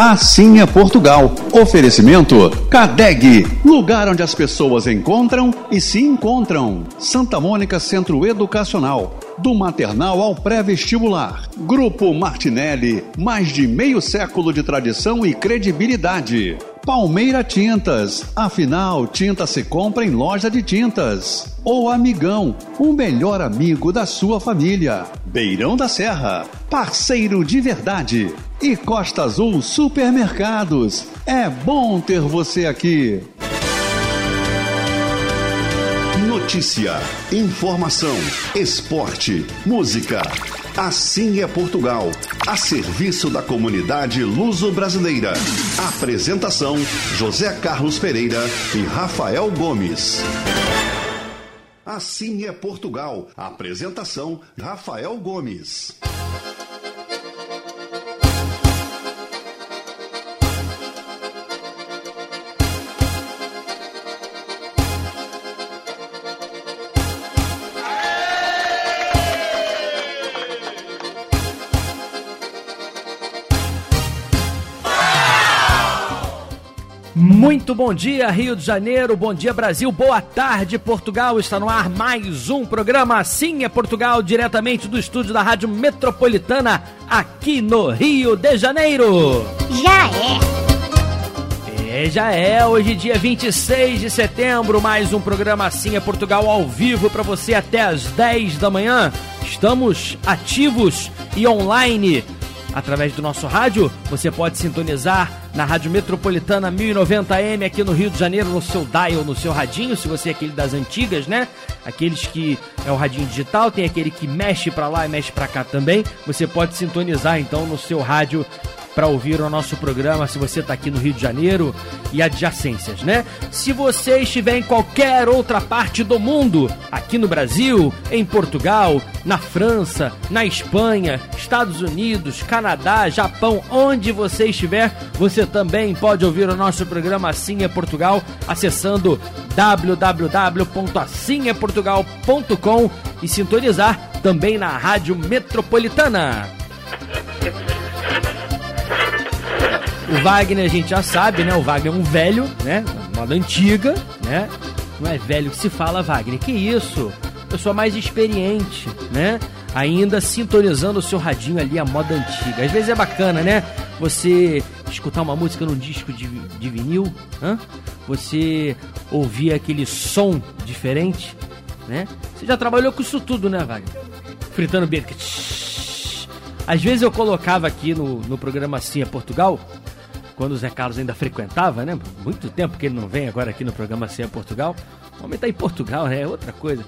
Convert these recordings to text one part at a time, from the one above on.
Assim é Portugal. Oferecimento Cadeg, lugar onde as pessoas encontram e se encontram. Santa Mônica Centro Educacional, do maternal ao pré-vestibular. Grupo Martinelli, mais de meio século de tradição e credibilidade. Palmeira Tintas, afinal, tinta se compra em loja de tintas. Ou Amigão, o melhor amigo da sua família. Beirão da Serra, parceiro de verdade. E Costa Azul Supermercados, é bom ter você aqui. Notícia, informação, esporte, música. Assim é Portugal, a serviço da comunidade luso-brasileira. Apresentação: José Carlos Pereira e Rafael Gomes. Assim é Portugal. Apresentação: Rafael Gomes. Muito bom dia, Rio de Janeiro, bom dia, Brasil, boa tarde, Portugal. Está no ar mais um programa Assim é Portugal, diretamente do estúdio da Rádio Metropolitana, aqui no Rio de Janeiro. Já é. É, já é. Hoje, dia 26 de setembro, mais um programa Assim é Portugal ao vivo para você até às 10 da manhã. Estamos ativos e online através do nosso rádio. Você pode sintonizar na Rádio Metropolitana 1090M aqui no Rio de Janeiro, no seu dial, no seu radinho, se você é aquele das antigas, né? Aqueles que é o radinho digital, tem aquele que mexe para lá e mexe para cá também. Você pode sintonizar então no seu rádio para ouvir o nosso programa se você está aqui no Rio de Janeiro e adjacências, né? Se você estiver em qualquer outra parte do mundo, aqui no Brasil, em Portugal, na França, na Espanha, Estados Unidos, Canadá, Japão, onde você estiver, você também pode ouvir o nosso programa Assim é Portugal acessando www.assimeportugal.com e sintonizar também na Rádio Metropolitana. O Wagner a gente já sabe, né? O Wagner é um velho, né? Moda antiga, né? Não é velho que se fala, Wagner. Que isso? Pessoa mais experiente, né? Ainda sintonizando o seu radinho ali, a moda antiga. Às vezes é bacana, né? Você escutar uma música num disco de, de vinil, hã? você ouvir aquele som diferente, né? Você já trabalhou com isso tudo, né, Wagner? Fritando bico. Às vezes eu colocava aqui no, no programa Assim é Portugal quando o Zé Carlos ainda frequentava, né? Muito tempo que ele não vem agora aqui no programa Ceia Portugal. O homem tá em Portugal, né? É outra coisa.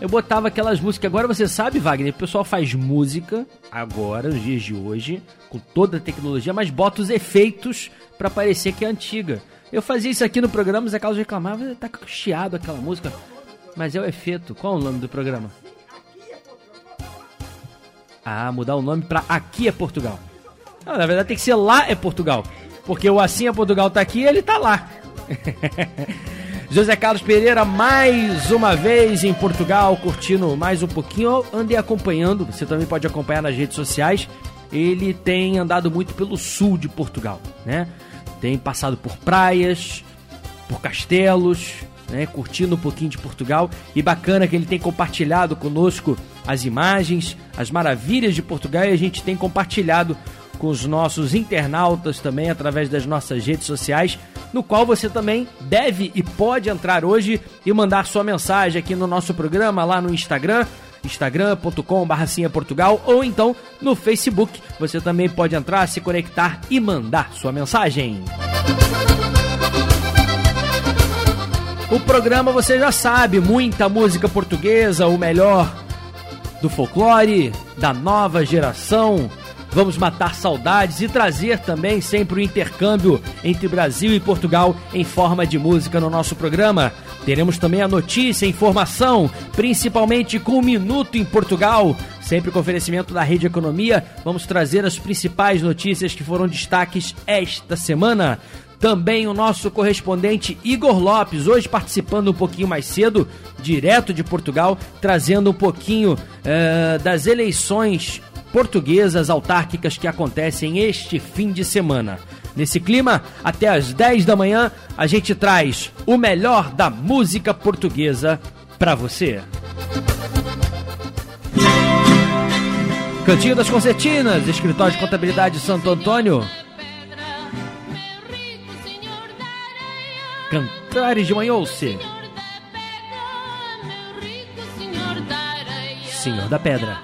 Eu botava aquelas músicas. Agora você sabe, Wagner, o pessoal faz música agora, nos dias de hoje, com toda a tecnologia, mas bota os efeitos para parecer que é antiga. Eu fazia isso aqui no programa, o Zé Carlos reclamava, tá chiado aquela música. Mas é o efeito. Qual é o nome do programa? Ah, mudar o nome para Aqui é Portugal. Não, na verdade tem que ser Lá é Portugal. Porque o Assim é Portugal tá aqui e ele tá lá. José Carlos Pereira, mais uma vez em Portugal, curtindo mais um pouquinho. Andei acompanhando, você também pode acompanhar nas redes sociais. Ele tem andado muito pelo sul de Portugal, né? Tem passado por praias, por castelos, né? Curtindo um pouquinho de Portugal. E bacana que ele tem compartilhado conosco as imagens, as maravilhas de Portugal e a gente tem compartilhado com os nossos internautas também através das nossas redes sociais, no qual você também deve e pode entrar hoje e mandar sua mensagem aqui no nosso programa lá no Instagram instagram.com.br Portugal ou então no Facebook. Você também pode entrar, se conectar e mandar sua mensagem. O programa você já sabe, muita música portuguesa, o melhor do folclore, da nova geração, Vamos matar saudades e trazer também sempre o intercâmbio entre Brasil e Portugal em forma de música no nosso programa. Teremos também a notícia, a informação, principalmente com o Minuto em Portugal, sempre com oferecimento da Rede Economia. Vamos trazer as principais notícias que foram destaques esta semana. Também o nosso correspondente Igor Lopes, hoje participando um pouquinho mais cedo, direto de Portugal, trazendo um pouquinho uh, das eleições portuguesas autárquicas que acontecem este fim de semana. Nesse clima, até às 10 da manhã, a gente traz o melhor da música portuguesa para você. Cantinho das Concertinas, Escritório de Contabilidade Santo Antônio. Cantares de Manhouce. Senhor da Pedra.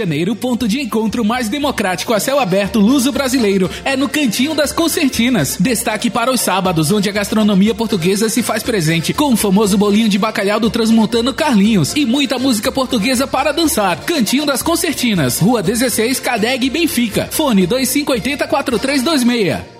Janeiro, o ponto de encontro mais democrático a céu aberto luso-brasileiro é no Cantinho das Concertinas. Destaque para os sábados, onde a gastronomia portuguesa se faz presente, com o famoso bolinho de bacalhau do transmontano Carlinhos e muita música portuguesa para dançar. Cantinho das Concertinas, Rua 16, Cadeg, Benfica. Fone 2580 4326.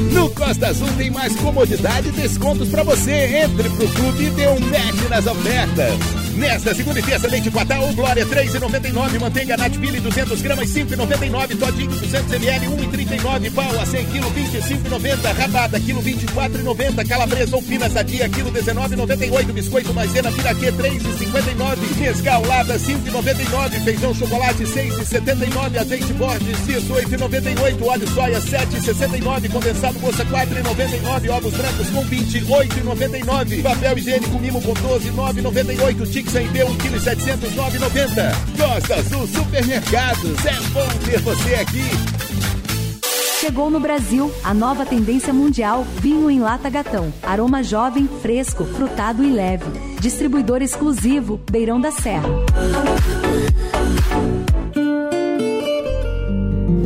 No Costa Azul tem mais comodidade e descontos para você. Entre pro clube e dê um match nas ofertas. Nesta segunda e terça, leite Quatal, Glória 3,99, manteiga Natville 200 gramas 5,99, todinho 200 ml 1,39, pau a 100 kg 25,90, rabada quilo 24,90, calabresa ou fina sadia quilo 19,98, biscoito maisena piraquê 3,59, mescal lada 5,99, feijão chocolate 6,79, azeite Borges Cisso 8,98, óleo soia 7,69, condensado moça 4,99, ovos brancos com 28,99, papel higiênico mimo com 12,998, Tique sem B, 1 kg 709,90. Costa Azul Supermercados, é bom ter você aqui. Chegou no Brasil a nova tendência mundial vinho em lata gatão. Aroma jovem, fresco, frutado e leve. Distribuidor exclusivo Beirão da Serra.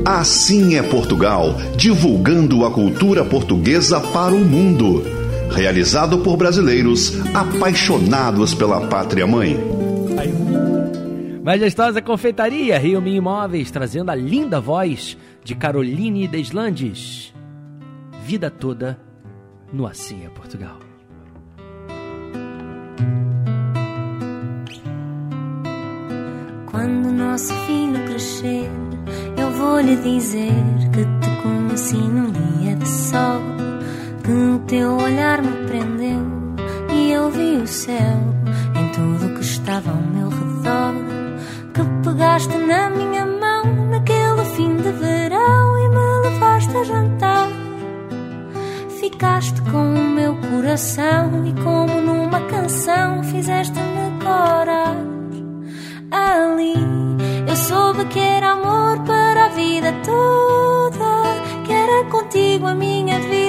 Assim é Portugal, divulgando a cultura portuguesa para o mundo. Realizado por brasileiros apaixonados pela pátria mãe. Majestosa Confeitaria Rio Mi Imóveis, trazendo a linda voz de Caroline Deslandes. Vida toda no Assim é Portugal. Quando nosso filho crescer eu vou lhe dizer que te conheci num dia de sol, o teu olhar me prendeu e eu vi o céu em tudo que estava ao meu redor. Que pegaste na minha mão naquele fim de verão e me levaste a jantar. Ficaste com o meu coração e, como numa canção, fizeste-me corar. Ali eu soube que era amor para a vida toda, que era contigo a minha vida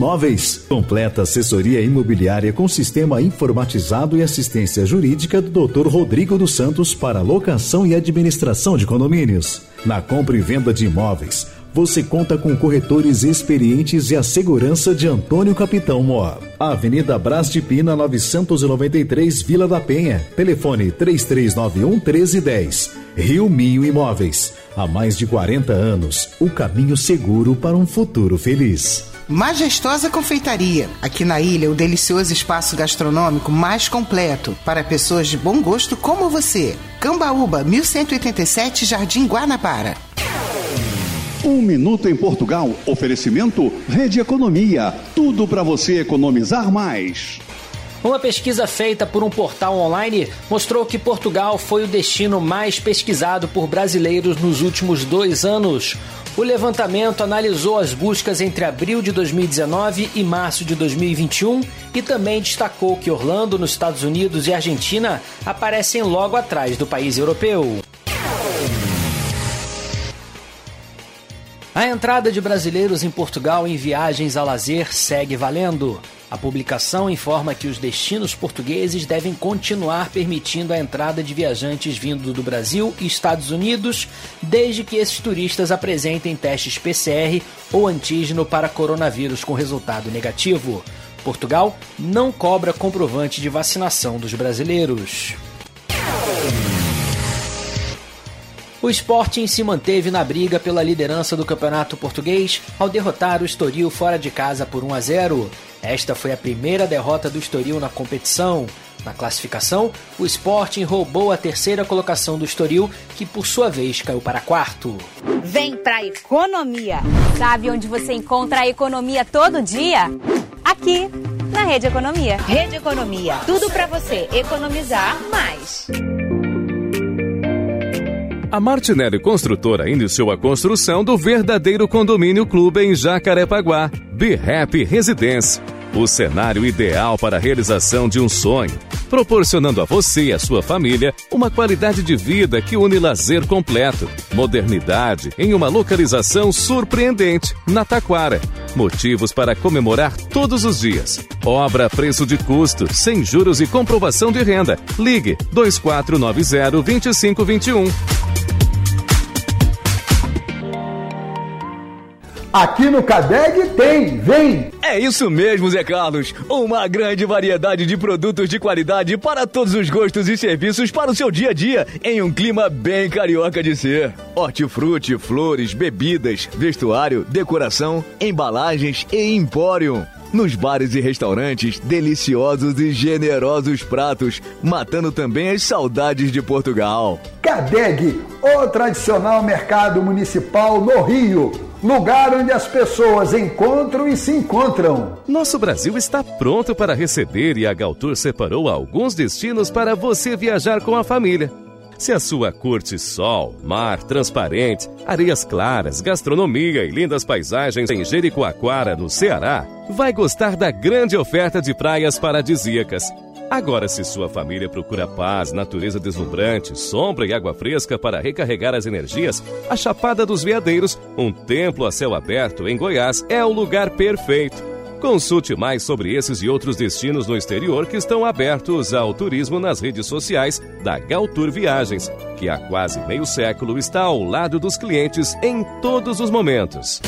Imóveis. Completa assessoria imobiliária com sistema informatizado e assistência jurídica do Dr. Rodrigo dos Santos para locação e administração de condomínios. Na compra e venda de imóveis, você conta com corretores experientes e a segurança de Antônio Capitão Moa. Avenida Brás de Pina, 993, Vila da Penha. Telefone 3391 1310. Rio Minho Imóveis. Há mais de 40 anos, o caminho seguro para um futuro feliz. Majestosa Confeitaria. Aqui na ilha, o delicioso espaço gastronômico mais completo para pessoas de bom gosto como você. Cambaúba, 1187, Jardim Guanabara. Um minuto em Portugal. Oferecimento Rede Economia. Tudo para você economizar mais. Uma pesquisa feita por um portal online mostrou que Portugal foi o destino mais pesquisado por brasileiros nos últimos dois anos. O levantamento analisou as buscas entre abril de 2019 e março de 2021 e também destacou que Orlando, nos Estados Unidos e Argentina aparecem logo atrás do país europeu. A entrada de brasileiros em Portugal em viagens a lazer segue valendo. A publicação informa que os destinos portugueses devem continuar permitindo a entrada de viajantes vindo do Brasil e Estados Unidos, desde que esses turistas apresentem testes PCR ou antígeno para coronavírus com resultado negativo. Portugal não cobra comprovante de vacinação dos brasileiros. O Sporting se manteve na briga pela liderança do Campeonato Português ao derrotar o Estoril fora de casa por 1 a 0. Esta foi a primeira derrota do Estoril na competição. Na classificação, o Sporting roubou a terceira colocação do Estoril, que por sua vez caiu para quarto. Vem pra economia! Sabe onde você encontra a economia todo dia? Aqui, na Rede Economia. Rede Economia, tudo para você economizar mais. A Martinelli Construtora iniciou a construção do verdadeiro condomínio clube em Jacarepaguá, Happy Residence. O cenário ideal para a realização de um sonho, proporcionando a você e a sua família uma qualidade de vida que une lazer completo, modernidade em uma localização surpreendente, na Taquara. Motivos para comemorar todos os dias. Obra a preço de custo, sem juros e comprovação de renda. Ligue 2490 2521. Aqui no Cadeg tem, vem! É isso mesmo, Zé Carlos. Uma grande variedade de produtos de qualidade para todos os gostos e serviços para o seu dia a dia, em um clima bem carioca de ser. Hortifruti, flores, bebidas, vestuário, decoração, embalagens e empório. Nos bares e restaurantes, deliciosos e generosos pratos, matando também as saudades de Portugal. Cadeg, o tradicional mercado municipal no Rio lugar onde as pessoas encontram e se encontram. Nosso Brasil está pronto para receber e a Galtour separou alguns destinos para você viajar com a família. Se a sua curte sol, mar transparente, areias claras, gastronomia e lindas paisagens em Jericoacoara, no Ceará, vai gostar da grande oferta de praias paradisíacas. Agora, se sua família procura paz, natureza deslumbrante, sombra e água fresca para recarregar as energias, a Chapada dos Veadeiros, um templo a céu aberto em Goiás, é o lugar perfeito. Consulte mais sobre esses e outros destinos no exterior que estão abertos ao turismo nas redes sociais da Galtour Viagens, que há quase meio século está ao lado dos clientes em todos os momentos.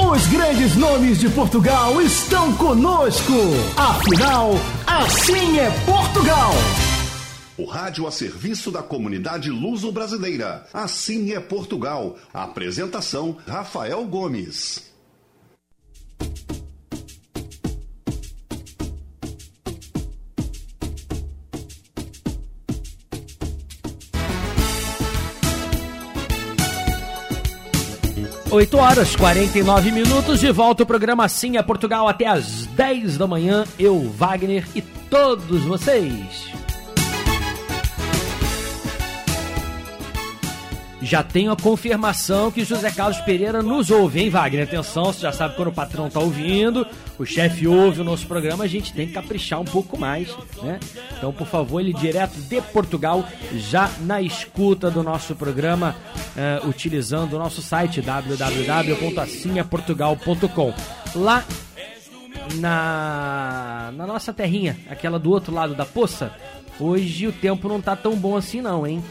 Os grandes nomes de Portugal estão conosco. Afinal, assim é Portugal. O rádio a serviço da comunidade luso-brasileira. Assim é Portugal. Apresentação: Rafael Gomes. 8 horas 49 minutos, de volta o programa Sim a Portugal até às 10 da manhã. Eu, Wagner e todos vocês. Já tenho a confirmação que José Carlos Pereira nos ouve, hein, Wagner? Atenção, você já sabe quando o patrão tá ouvindo, o chefe ouve o nosso programa, a gente tem que caprichar um pouco mais, né? Então, por favor, ele direto de Portugal, já na escuta do nosso programa, uh, utilizando o nosso site www.assinhaportugal.com. Lá na, na nossa terrinha, aquela do outro lado da poça, hoje o tempo não tá tão bom assim não, hein?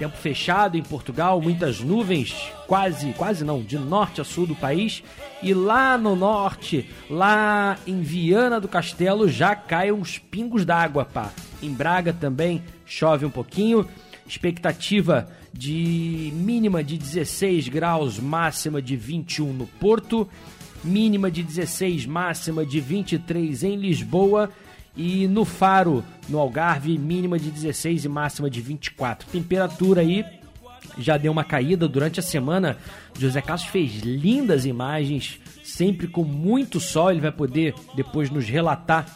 Tempo fechado em Portugal, muitas nuvens, quase, quase não, de norte a sul do país. E lá no norte, lá em Viana do Castelo, já caem uns pingos d'água, pá. Em Braga também chove um pouquinho. Expectativa de mínima de 16 graus, máxima de 21 no Porto. mínima de 16, máxima de 23 em Lisboa. E no Faro, no Algarve, mínima de 16 e máxima de 24. Temperatura aí já deu uma caída durante a semana. José Carlos fez lindas imagens, sempre com muito sol. Ele vai poder depois nos relatar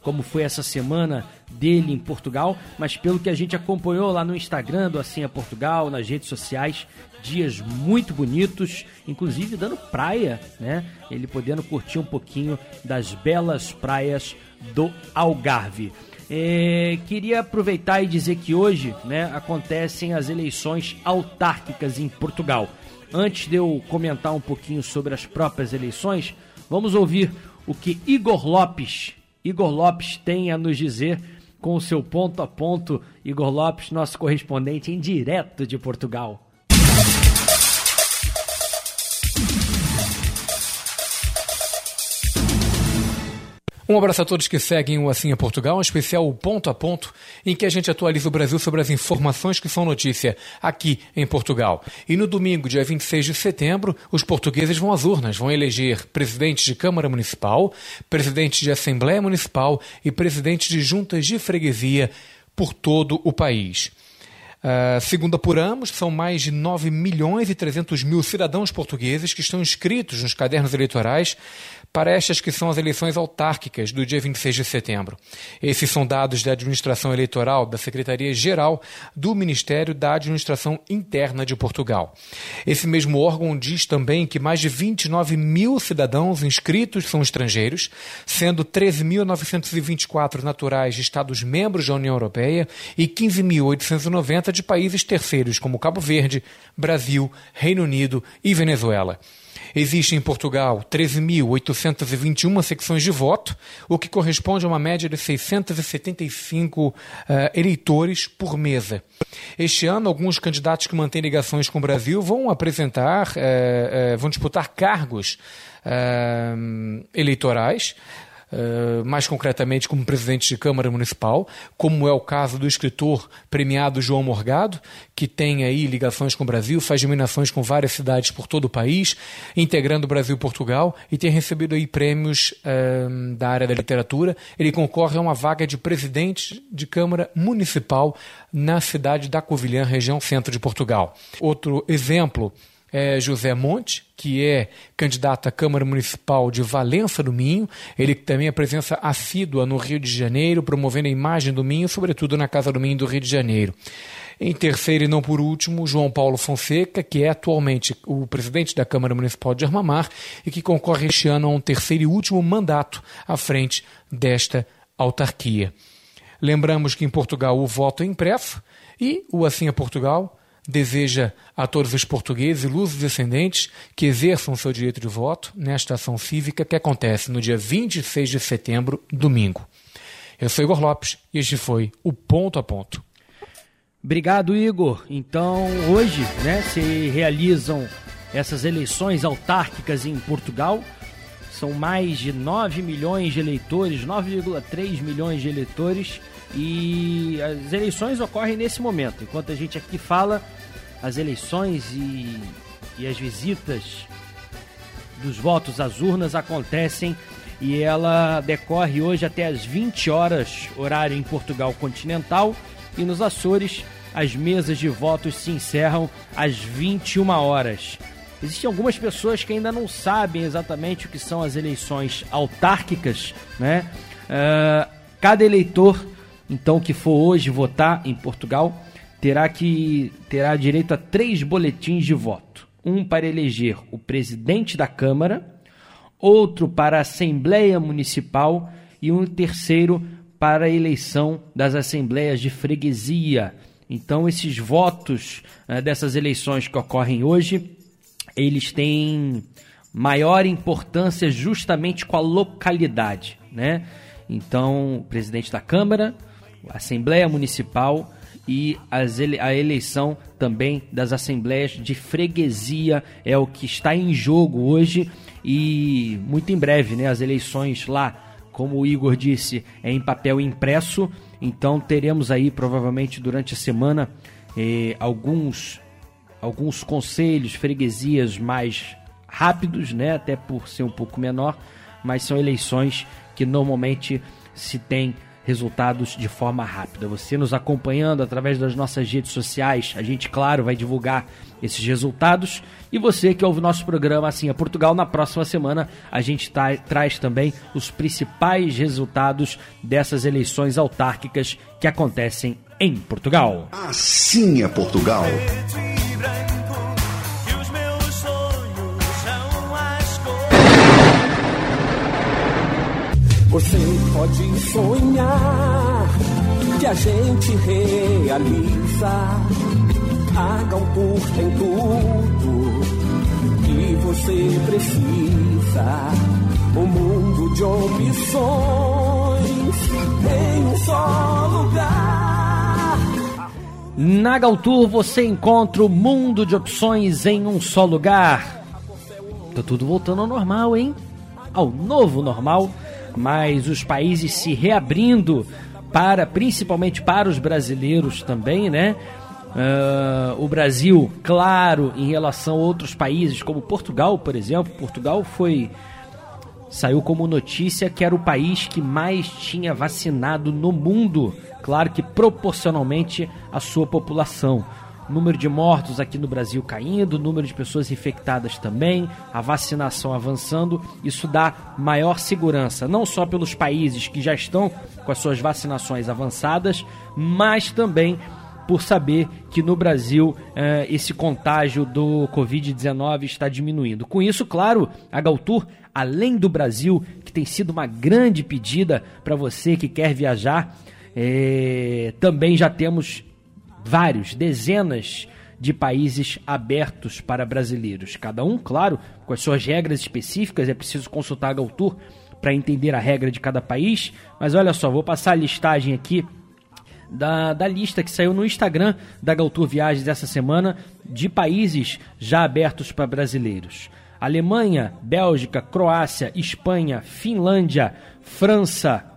como foi essa semana dele em Portugal, mas pelo que a gente acompanhou lá no Instagram do Assim é Portugal, nas redes sociais, dias muito bonitos, inclusive dando praia, né? Ele podendo curtir um pouquinho das belas praias do Algarve. É, queria aproveitar e dizer que hoje né, acontecem as eleições autárquicas em Portugal. Antes de eu comentar um pouquinho sobre as próprias eleições, vamos ouvir o que Igor Lopes, Igor Lopes tem a nos dizer com o seu ponto a ponto. Igor Lopes, nosso correspondente em direto de Portugal. Um abraço a todos que seguem o Assim é Portugal, um especial ponto a ponto, em que a gente atualiza o Brasil sobre as informações que são notícia aqui em Portugal. E no domingo, dia 26 de setembro, os portugueses vão às urnas, vão eleger presidente de Câmara Municipal, presidente de Assembleia Municipal e presidente de juntas de freguesia por todo o país. Uh, segundo apuramos, são mais de 9 milhões e 300 mil cidadãos portugueses que estão inscritos nos cadernos eleitorais para estas que são as eleições autárquicas do dia 26 de setembro. Esses são dados da Administração Eleitoral da Secretaria-Geral do Ministério da Administração Interna de Portugal. Esse mesmo órgão diz também que mais de 29 mil cidadãos inscritos são estrangeiros, sendo 13.924 naturais de Estados-membros da União Europeia e 15.890 de países terceiros, como Cabo Verde, Brasil, Reino Unido e Venezuela. Existem em Portugal 13.821 secções de voto, o que corresponde a uma média de 675 uh, eh, eleitores por mesa. Este ano, alguns candidatos que mantêm ligações com o Brasil vão apresentar, uh, uh, vão disputar cargos eleitorais uh, mais concretamente como presidente de Câmara Municipal, como é o caso do escritor premiado João Morgado, que tem aí ligações com o Brasil, faz dominações com várias cidades por todo o país, integrando o Brasil e Portugal, e tem recebido aí prêmios uh, da área da literatura. Ele concorre a uma vaga de presidente de Câmara Municipal na cidade da Covilhã, região centro de Portugal. Outro exemplo é José Monte, que é candidato à Câmara Municipal de Valença do Minho. Ele também é presença assídua no Rio de Janeiro, promovendo a imagem do Minho, sobretudo na Casa do Minho do Rio de Janeiro. Em terceiro e não por último, João Paulo Fonseca, que é atualmente o presidente da Câmara Municipal de Armamar e que concorre este ano a um terceiro e último mandato à frente desta autarquia. Lembramos que em Portugal o voto é impresso e o Assim é Portugal deseja a todos os portugueses luzes descendentes que exerçam seu direito de voto nesta ação cívica que acontece no dia 26 de setembro, domingo. Eu sou Igor Lopes e este foi o Ponto a Ponto. Obrigado, Igor. Então, hoje né, se realizam essas eleições autárquicas em Portugal. São mais de 9 milhões de eleitores, 9,3 milhões de eleitores. E as eleições ocorrem nesse momento. Enquanto a gente aqui fala, as eleições e, e as visitas dos votos às urnas acontecem e ela decorre hoje até às 20 horas, horário em Portugal continental, e nos Açores as mesas de votos se encerram às 21 horas. Existem algumas pessoas que ainda não sabem exatamente o que são as eleições autárquicas, né? Uh, cada eleitor, então, que for hoje votar em Portugal, terá que terá direito a três boletins de voto: um para eleger o presidente da Câmara, outro para a Assembleia Municipal e um terceiro para a eleição das assembleias de freguesia. Então, esses votos uh, dessas eleições que ocorrem hoje, eles têm maior importância justamente com a localidade, né? Então, presidente da Câmara, Assembleia Municipal e ele, a eleição também das assembleias de freguesia. É o que está em jogo hoje e muito em breve, né, as eleições lá, como o Igor disse, é em papel impresso, então teremos aí provavelmente durante a semana eh, alguns alguns conselhos, freguesias mais rápidos, né? Até por ser um pouco menor, mas são eleições que normalmente se tem resultados de forma rápida. Você nos acompanhando através das nossas redes sociais, a gente, claro, vai divulgar esses resultados. E você que ouve nosso programa Assim é Portugal, na próxima semana a gente tá, traz também os principais resultados dessas eleições autárquicas que acontecem em Portugal. Assim é Portugal. Você pode sonhar que a gente realiza. A Galpur tem tudo que você precisa. Um mundo de opções em um só lugar. Na Galtour você encontra o mundo de opções em um só lugar. Tá tudo voltando ao normal, hein? Ao novo normal mas os países se reabrindo para, principalmente para os brasileiros também, né? Uh, o Brasil, claro, em relação a outros países, como Portugal, por exemplo, Portugal foi saiu como notícia que era o país que mais tinha vacinado no mundo, claro que proporcionalmente à sua população número de mortos aqui no Brasil caindo, número de pessoas infectadas também, a vacinação avançando, isso dá maior segurança, não só pelos países que já estão com as suas vacinações avançadas, mas também por saber que no Brasil eh, esse contágio do Covid-19 está diminuindo. Com isso, claro, a Galtur, além do Brasil, que tem sido uma grande pedida para você que quer viajar, eh, também já temos vários, dezenas de países abertos para brasileiros. Cada um, claro, com as suas regras específicas, é preciso consultar a Galtour para entender a regra de cada país. Mas olha só, vou passar a listagem aqui da, da lista que saiu no Instagram da Galtour Viagens essa semana de países já abertos para brasileiros. Alemanha, Bélgica, Croácia, Espanha, Finlândia, França,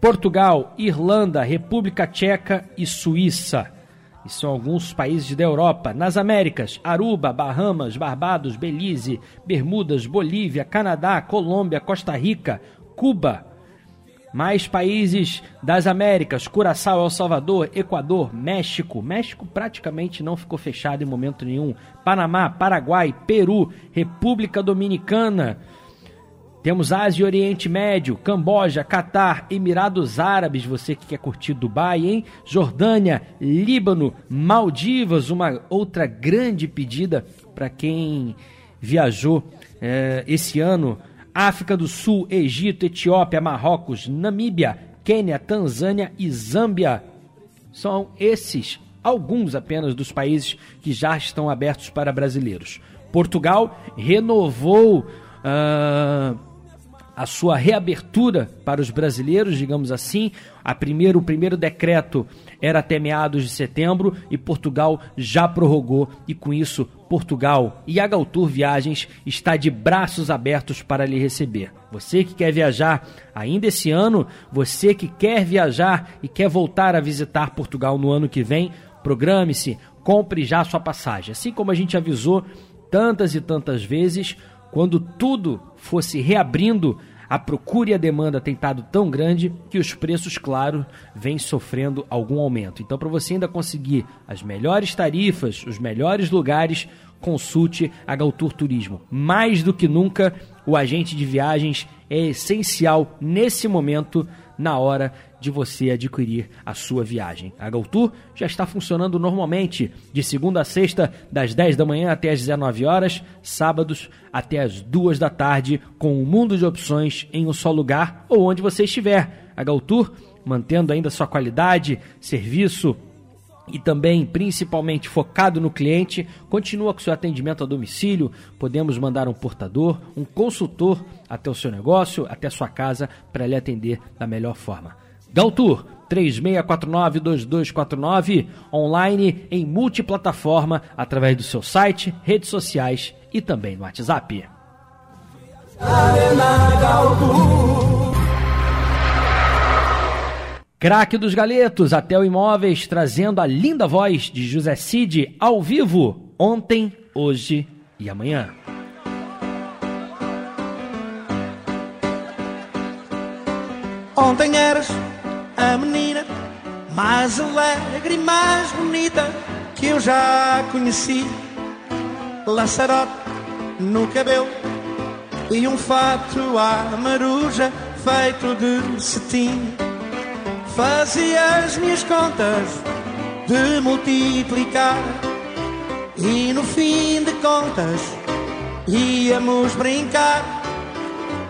Portugal, Irlanda, República Tcheca e Suíça. E são alguns países da Europa. Nas Américas, Aruba, Bahamas, Barbados, Belize, Bermudas, Bolívia, Canadá, Colômbia, Costa Rica, Cuba. Mais países das Américas, Curaçao, El Salvador, Equador, México. México praticamente não ficou fechado em momento nenhum. Panamá, Paraguai, Peru, República Dominicana, temos Ásia e Oriente Médio, Camboja, Catar, Emirados Árabes, você que quer curtir Dubai, hein? Jordânia, Líbano, Maldivas, uma outra grande pedida para quem viajou é, esse ano. África do Sul, Egito, Etiópia, Marrocos, Namíbia, Quênia, Tanzânia e Zâmbia. São esses alguns apenas dos países que já estão abertos para brasileiros. Portugal renovou. Uh, a sua reabertura para os brasileiros, digamos assim. A primeiro, o primeiro decreto era até meados de setembro e Portugal já prorrogou e com isso Portugal e a Viagens está de braços abertos para lhe receber. Você que quer viajar ainda esse ano, você que quer viajar e quer voltar a visitar Portugal no ano que vem, programe-se, compre já sua passagem. Assim como a gente avisou tantas e tantas vezes, quando tudo fosse reabrindo, a procura e a demanda tem estado tão grande que os preços, claro, vêm sofrendo algum aumento. Então, para você ainda conseguir as melhores tarifas, os melhores lugares, consulte a Galtour Turismo. Mais do que nunca, o agente de viagens é essencial nesse momento, na hora de você adquirir a sua viagem. A GoTour já está funcionando normalmente, de segunda a sexta, das 10 da manhã até as 19 horas, sábados até as 2 da tarde, com um mundo de opções em um só lugar ou onde você estiver. A GoTour, mantendo ainda sua qualidade, serviço, e também principalmente focado no cliente, continua com seu atendimento a domicílio. Podemos mandar um portador, um consultor até o seu negócio, até sua casa para lhe atender da melhor forma. Galtour 3649-2249, online em multiplataforma através do seu site, redes sociais e também no WhatsApp. Craque dos Galetos, até o Imóveis, trazendo a linda voz de José Cid ao vivo, ontem, hoje e amanhã. Ontem eras a menina mais alegre e mais bonita que eu já conheci. Laçarote no cabelo e um fato à maruja feito de cetim. Fazia as minhas contas de multiplicar e no fim de contas íamos brincar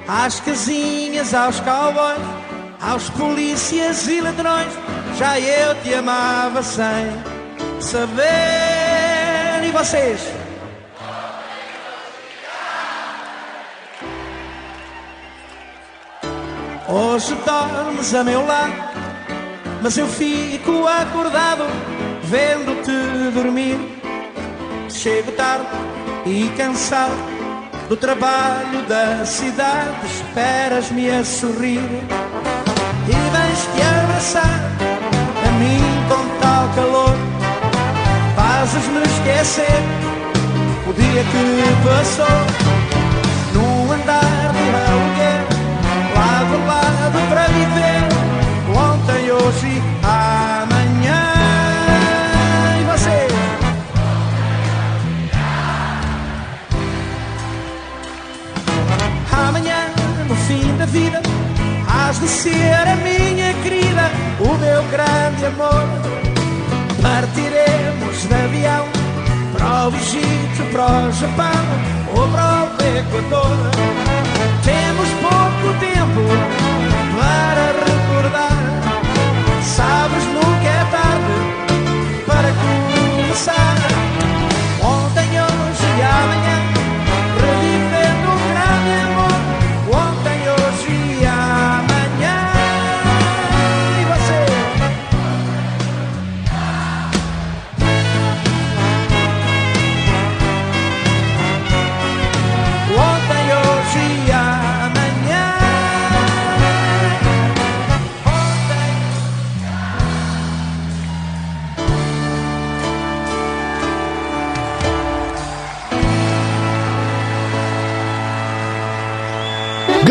às casinhas, aos cowboys, aos polícias e ladrões. Já eu te amava sem saber. E vocês? Hoje dormes a meu lado, mas eu fico acordado vendo-te dormir. Chego tarde e cansado do trabalho da cidade, esperas-me a sorrir e vens-te abraçar a mim com tal calor. Fazes-me esquecer o dia que passou de ser a minha querida, o meu grande amor. Partiremos de avião para o Egito, para o Japão ou para o Equador. Temos pouco tempo para recordar. Sabes, nunca é tarde para começar.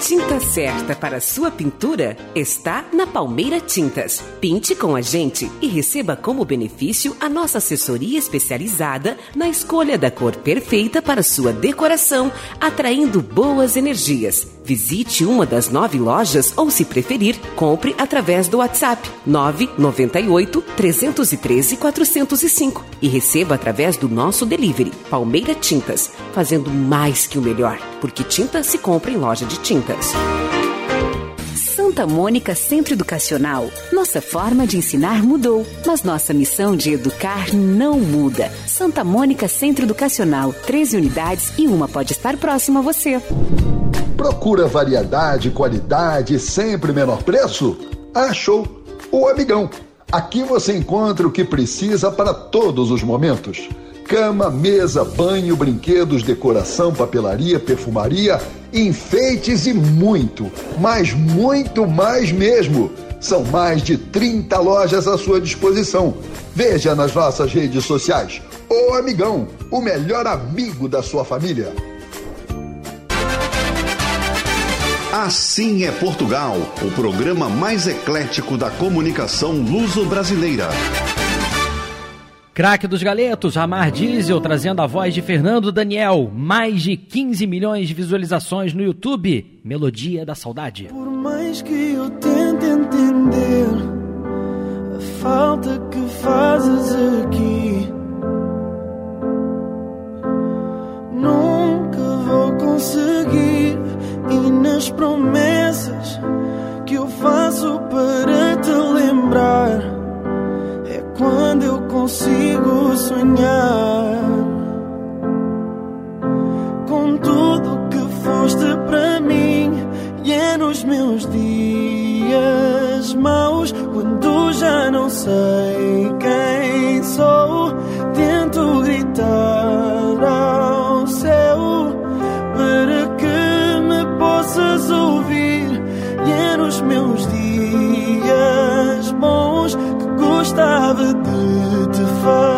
Tinta certa para sua pintura está na Palmeira Tintas. Pinte com a gente e receba como benefício a nossa assessoria especializada na escolha da cor perfeita para sua decoração, atraindo boas energias. Visite uma das nove lojas ou, se preferir, compre através do WhatsApp 998 313 405 e receba através do nosso delivery Palmeira Tintas, fazendo mais que o melhor, porque tinta se compra em loja de tintas. Santa Mônica Centro Educacional. Nossa forma de ensinar mudou, mas nossa missão de educar não muda. Santa Mônica Centro Educacional, 13 unidades e uma pode estar próxima a você. Procura variedade, qualidade e sempre menor preço? Achou! O Amigão. Aqui você encontra o que precisa para todos os momentos. Cama, mesa, banho, brinquedos, decoração, papelaria, perfumaria, enfeites e muito, mas muito mais mesmo. São mais de 30 lojas à sua disposição. Veja nas nossas redes sociais. O Amigão, o melhor amigo da sua família. Assim é Portugal, o programa mais eclético da comunicação luso-brasileira. Craque dos Galetos, Amar Diesel, trazendo a voz de Fernando Daniel. Mais de 15 milhões de visualizações no YouTube. Melodia da Saudade. Por mais que eu tente entender a falta que fazes aqui, nunca vou conseguir e nas promessas que eu faço para te lembrar. É quando eu consigo sonhar com tudo que foste para mim e é nos meus dias maus quando já não sei quem sou. Tento gritar. gostava de te fazer.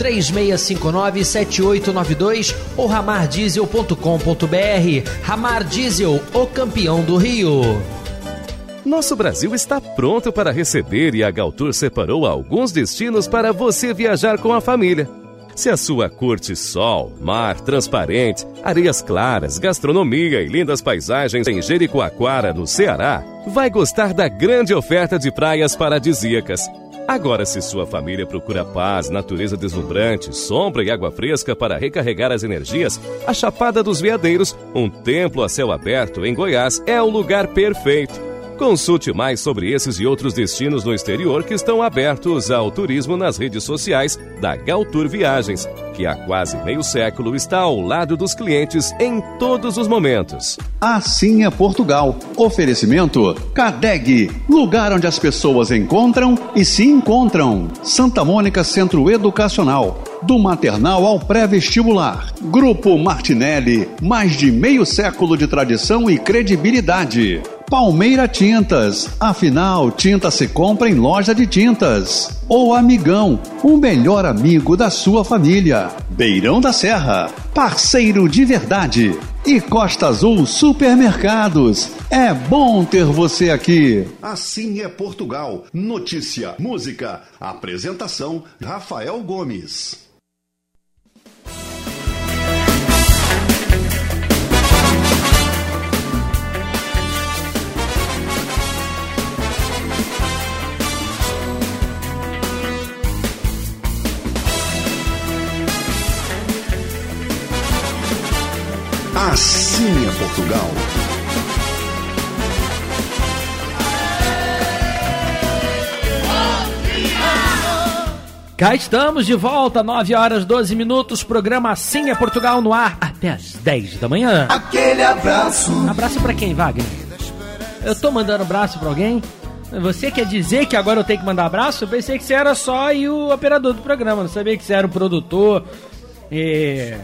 36597892 ou ramardiesel.com.br. Ramar Diesel, o campeão do Rio. Nosso Brasil está pronto para receber e a Galtour separou alguns destinos para você viajar com a família. Se a sua curte sol, mar transparente, areias claras, gastronomia e lindas paisagens em Jericoacoara, no Ceará, vai gostar da grande oferta de praias paradisíacas. Agora, se sua família procura paz, natureza deslumbrante, sombra e água fresca para recarregar as energias, a Chapada dos Veadeiros, um templo a céu aberto em Goiás, é o lugar perfeito. Consulte mais sobre esses e outros destinos no exterior que estão abertos ao turismo nas redes sociais da Galtour Viagens, que há quase meio século está ao lado dos clientes em todos os momentos. Assim é Portugal. Oferecimento Cadeg, lugar onde as pessoas encontram e se encontram. Santa Mônica Centro Educacional. Do maternal ao pré-vestibular. Grupo Martinelli, mais de meio século de tradição e credibilidade. Palmeira Tintas. Afinal, tinta se compra em loja de tintas. Ou Amigão, o melhor amigo da sua família. Beirão da Serra, parceiro de verdade. E Costa Azul Supermercados. É bom ter você aqui. Assim é Portugal. Notícia, música, apresentação Rafael Gomes. Assim é Portugal. Cá estamos de volta, 9 horas 12 minutos, programa Assim é Portugal no ar até as 10 da manhã. Aquele abraço. Abraço para quem, Wagner? Eu tô mandando abraço para alguém? Você quer dizer que agora eu tenho que mandar abraço? Eu pensei que você era só e o operador do programa, não sabia que você era o produtor. E...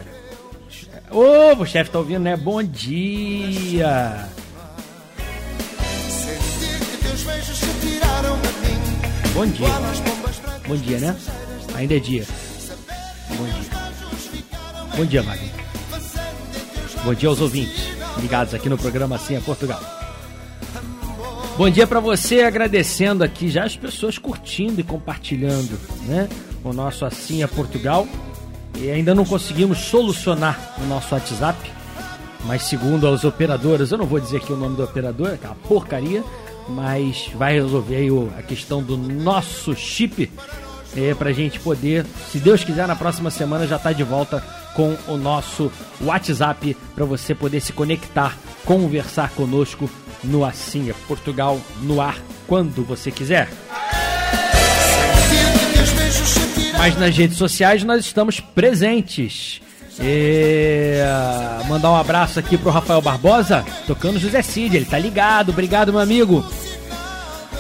Ô, o chefe tá ouvindo, né? Bom dia! Bom dia. Bom dia, né? Ainda é dia. Bom dia. Bom dia, Wagner. Bom dia aos ouvintes ligados aqui no programa Assim é Portugal. Bom dia para você, agradecendo aqui já as pessoas curtindo e compartilhando, né? O nosso Assim é Portugal e ainda não conseguimos solucionar o nosso WhatsApp, mas segundo as operadoras, eu não vou dizer aqui o nome do operador, é aquela porcaria, mas vai resolver aí a questão do nosso chip é, para a gente poder, se Deus quiser, na próxima semana já tá de volta com o nosso WhatsApp para você poder se conectar, conversar conosco no é Portugal no ar quando você quiser. Mas nas redes sociais nós estamos presentes. E mandar um abraço aqui pro Rafael Barbosa, tocando José Cid, ele tá ligado, obrigado meu amigo.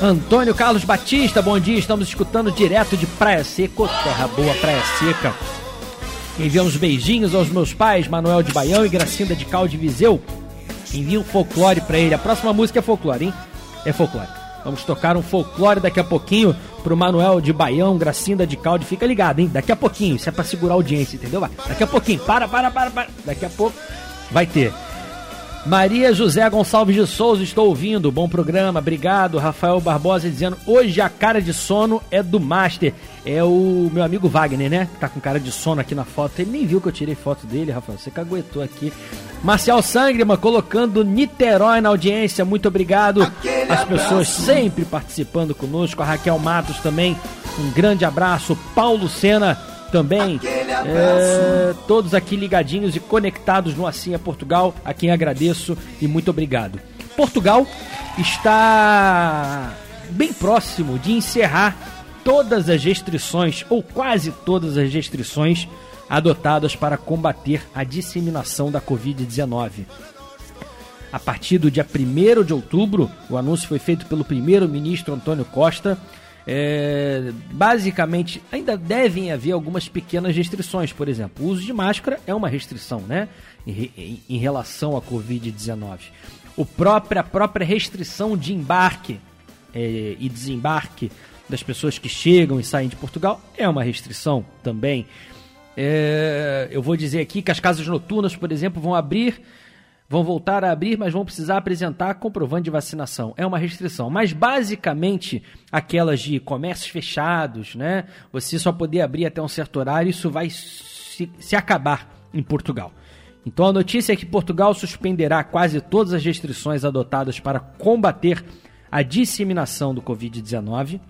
Antônio Carlos Batista, bom dia, estamos escutando direto de Praia Seca, terra boa, Praia Seca. Enviamos beijinhos aos meus pais, Manuel de Baião e Gracinda de Calde Viseu. Envia um folclore pra ele, a próxima música é folclore, hein? É folclore. Vamos tocar um folclore daqui a pouquinho pro Manuel de Baião, Gracinda de Calde. Fica ligado, hein? Daqui a pouquinho. Isso é pra segurar a audiência, entendeu? Vai. Daqui a pouquinho. Para, para, para, para. Daqui a pouco vai ter. Maria José Gonçalves de Souza, estou ouvindo. Bom programa, obrigado. Rafael Barbosa dizendo: hoje a cara de sono é do Master. É o meu amigo Wagner, né? Que tá com cara de sono aqui na foto. Ele nem viu que eu tirei foto dele, Rafael. Você caguetou aqui. Marcial Sangrema colocando Niterói na audiência, muito obrigado. Aquele As pessoas abraço. sempre participando conosco. A Raquel Matos também, um grande abraço. Paulo Sena também. É, todos aqui ligadinhos e conectados no Assim é Portugal, a quem agradeço e muito obrigado. Portugal está bem próximo de encerrar todas as restrições, ou quase todas as restrições adotadas para combater a disseminação da Covid-19. A partir do dia 1 de outubro, o anúncio foi feito pelo primeiro-ministro Antônio Costa. É, basicamente, ainda devem haver algumas pequenas restrições. Por exemplo, o uso de máscara é uma restrição, né? Em, em, em relação à Covid-19. O própria, a própria restrição de embarque é, e desembarque das pessoas que chegam e saem de Portugal é uma restrição também. É, eu vou dizer aqui que as casas noturnas, por exemplo, vão abrir, vão voltar a abrir, mas vão precisar apresentar comprovante de vacinação. É uma restrição. Mas basicamente aquelas de comércios fechados, né? Você só poder abrir até um certo horário, isso vai se, se acabar em Portugal. Então a notícia é que Portugal suspenderá quase todas as restrições adotadas para combater a disseminação do Covid-19.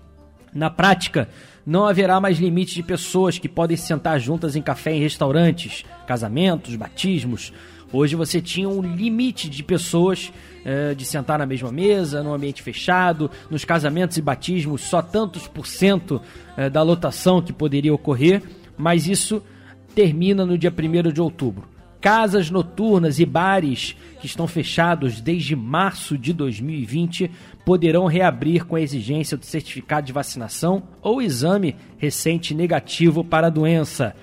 Na prática, não haverá mais limite de pessoas que podem sentar juntas em café em restaurantes, casamentos, batismos. Hoje você tinha um limite de pessoas eh, de sentar na mesma mesa, num ambiente fechado. Nos casamentos e batismos, só tantos por cento eh, da lotação que poderia ocorrer, mas isso termina no dia 1 de outubro. Casas noturnas e bares que estão fechados desde março de 2020 poderão reabrir com a exigência do certificado de vacinação ou exame recente negativo para a doença.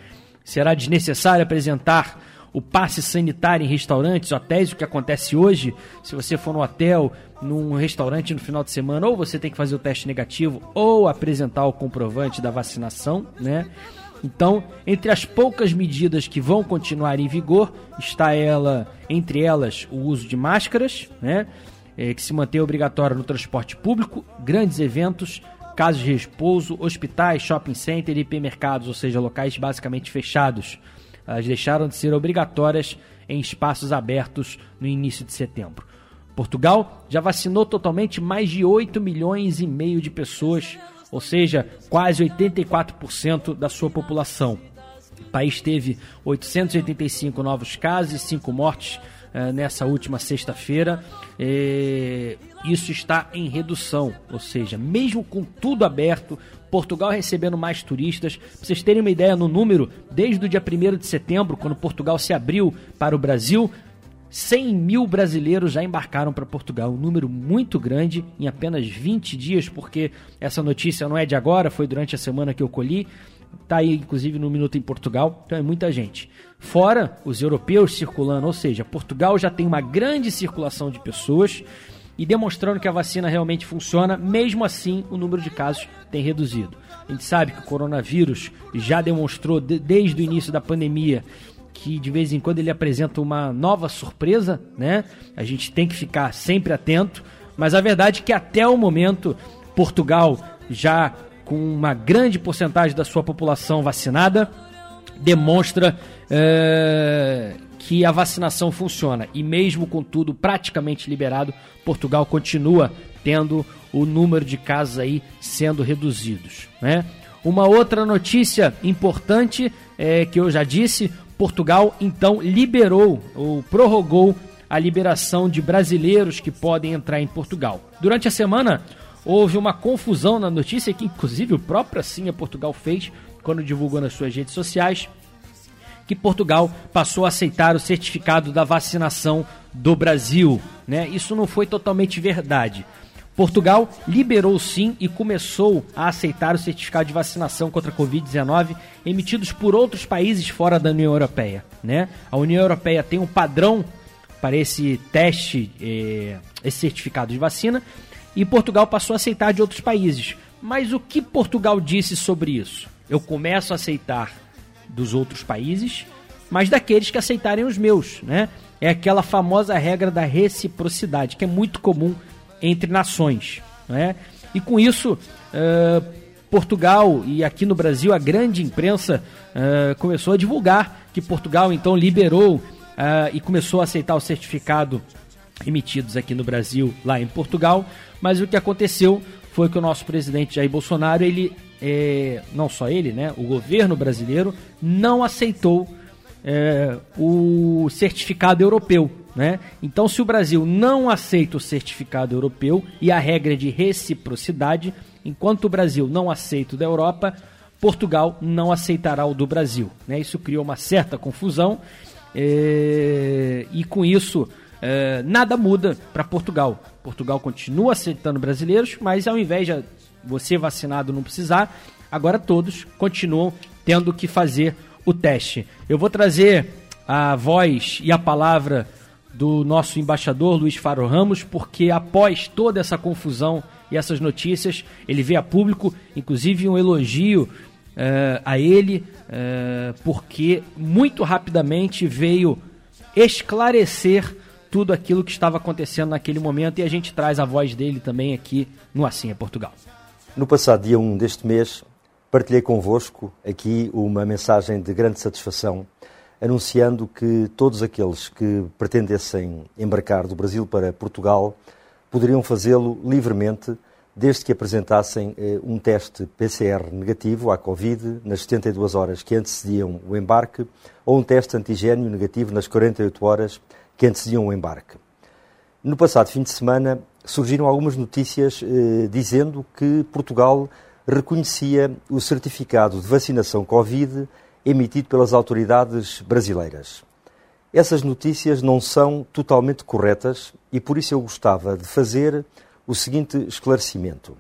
Será desnecessário apresentar o passe sanitário em restaurantes, hotéis, o que acontece hoje, se você for no hotel, num restaurante no final de semana, ou você tem que fazer o teste negativo ou apresentar o comprovante da vacinação, né? Então, entre as poucas medidas que vão continuar em vigor, está ela, entre elas, o uso de máscaras, né? É, que se mantém obrigatório no transporte público, grandes eventos, casos de repouso, hospitais, shopping center e hipermercados, ou seja, locais basicamente fechados. Elas deixaram de ser obrigatórias em espaços abertos no início de setembro. Portugal já vacinou totalmente mais de 8 milhões e meio de pessoas ou seja, quase 84% da sua população. O país teve 885 novos casos e 5 mortes eh, nessa última sexta-feira. Isso está em redução, ou seja, mesmo com tudo aberto, Portugal recebendo mais turistas. Para vocês terem uma ideia no número, desde o dia 1 de setembro, quando Portugal se abriu para o Brasil, 100 mil brasileiros já embarcaram para Portugal, um número muito grande em apenas 20 dias, porque essa notícia não é de agora, foi durante a semana que eu colhi. Está aí, inclusive, no Minuto em Portugal, então é muita gente. Fora os europeus circulando, ou seja, Portugal já tem uma grande circulação de pessoas e demonstrando que a vacina realmente funciona, mesmo assim o número de casos tem reduzido. A gente sabe que o coronavírus já demonstrou desde o início da pandemia que de vez em quando ele apresenta uma nova surpresa, né? A gente tem que ficar sempre atento, mas a verdade é que até o momento Portugal já com uma grande porcentagem da sua população vacinada demonstra é, que a vacinação funciona e mesmo com tudo praticamente liberado, Portugal continua tendo o número de casos aí sendo reduzidos, né? Uma outra notícia importante é que eu já disse, Portugal então liberou ou prorrogou a liberação de brasileiros que podem entrar em Portugal. Durante a semana houve uma confusão na notícia que inclusive o próprio Assim Portugal fez quando divulgou nas suas redes sociais que Portugal passou a aceitar o certificado da vacinação do Brasil, né? Isso não foi totalmente verdade. Portugal liberou sim e começou a aceitar o certificado de vacinação contra a Covid-19 emitidos por outros países fora da União Europeia. Né? A União Europeia tem um padrão para esse teste, eh, esse certificado de vacina, e Portugal passou a aceitar de outros países. Mas o que Portugal disse sobre isso? Eu começo a aceitar dos outros países, mas daqueles que aceitarem os meus, né? É aquela famosa regra da reciprocidade, que é muito comum entre nações. Né? E com isso, uh, Portugal e aqui no Brasil a grande imprensa uh, começou a divulgar que Portugal então liberou uh, e começou a aceitar o certificado emitidos aqui no Brasil, lá em Portugal. Mas o que aconteceu foi que o nosso presidente Jair Bolsonaro, ele, é, não só ele, né, o governo brasileiro, não aceitou é, o certificado europeu. Né? Então, se o Brasil não aceita o certificado europeu e a regra de reciprocidade, enquanto o Brasil não aceita o da Europa, Portugal não aceitará o do Brasil. Né? Isso criou uma certa confusão é, e, com isso, é, nada muda para Portugal. Portugal continua aceitando brasileiros, mas ao invés de você vacinado não precisar, agora todos continuam tendo que fazer o teste. Eu vou trazer a voz e a palavra do nosso embaixador Luiz Faro Ramos, porque após toda essa confusão e essas notícias, ele veio a público, inclusive um elogio uh, a ele, uh, porque muito rapidamente veio esclarecer tudo aquilo que estava acontecendo naquele momento e a gente traz a voz dele também aqui no Assim é Portugal. No passado dia 1 deste mês, partilhei convosco aqui uma mensagem de grande satisfação, anunciando que todos aqueles que pretendessem embarcar do Brasil para Portugal poderiam fazê-lo livremente, desde que apresentassem eh, um teste PCR negativo à Covid nas 72 horas que antecediam o embarque ou um teste antigênio negativo nas 48 horas que antecediam o embarque. No passado fim de semana surgiram algumas notícias eh, dizendo que Portugal reconhecia o certificado de vacinação Covid emitido pelas autoridades brasileiras. Essas notícias não são totalmente corretas e por isso eu gostava de fazer o seguinte esclarecimento.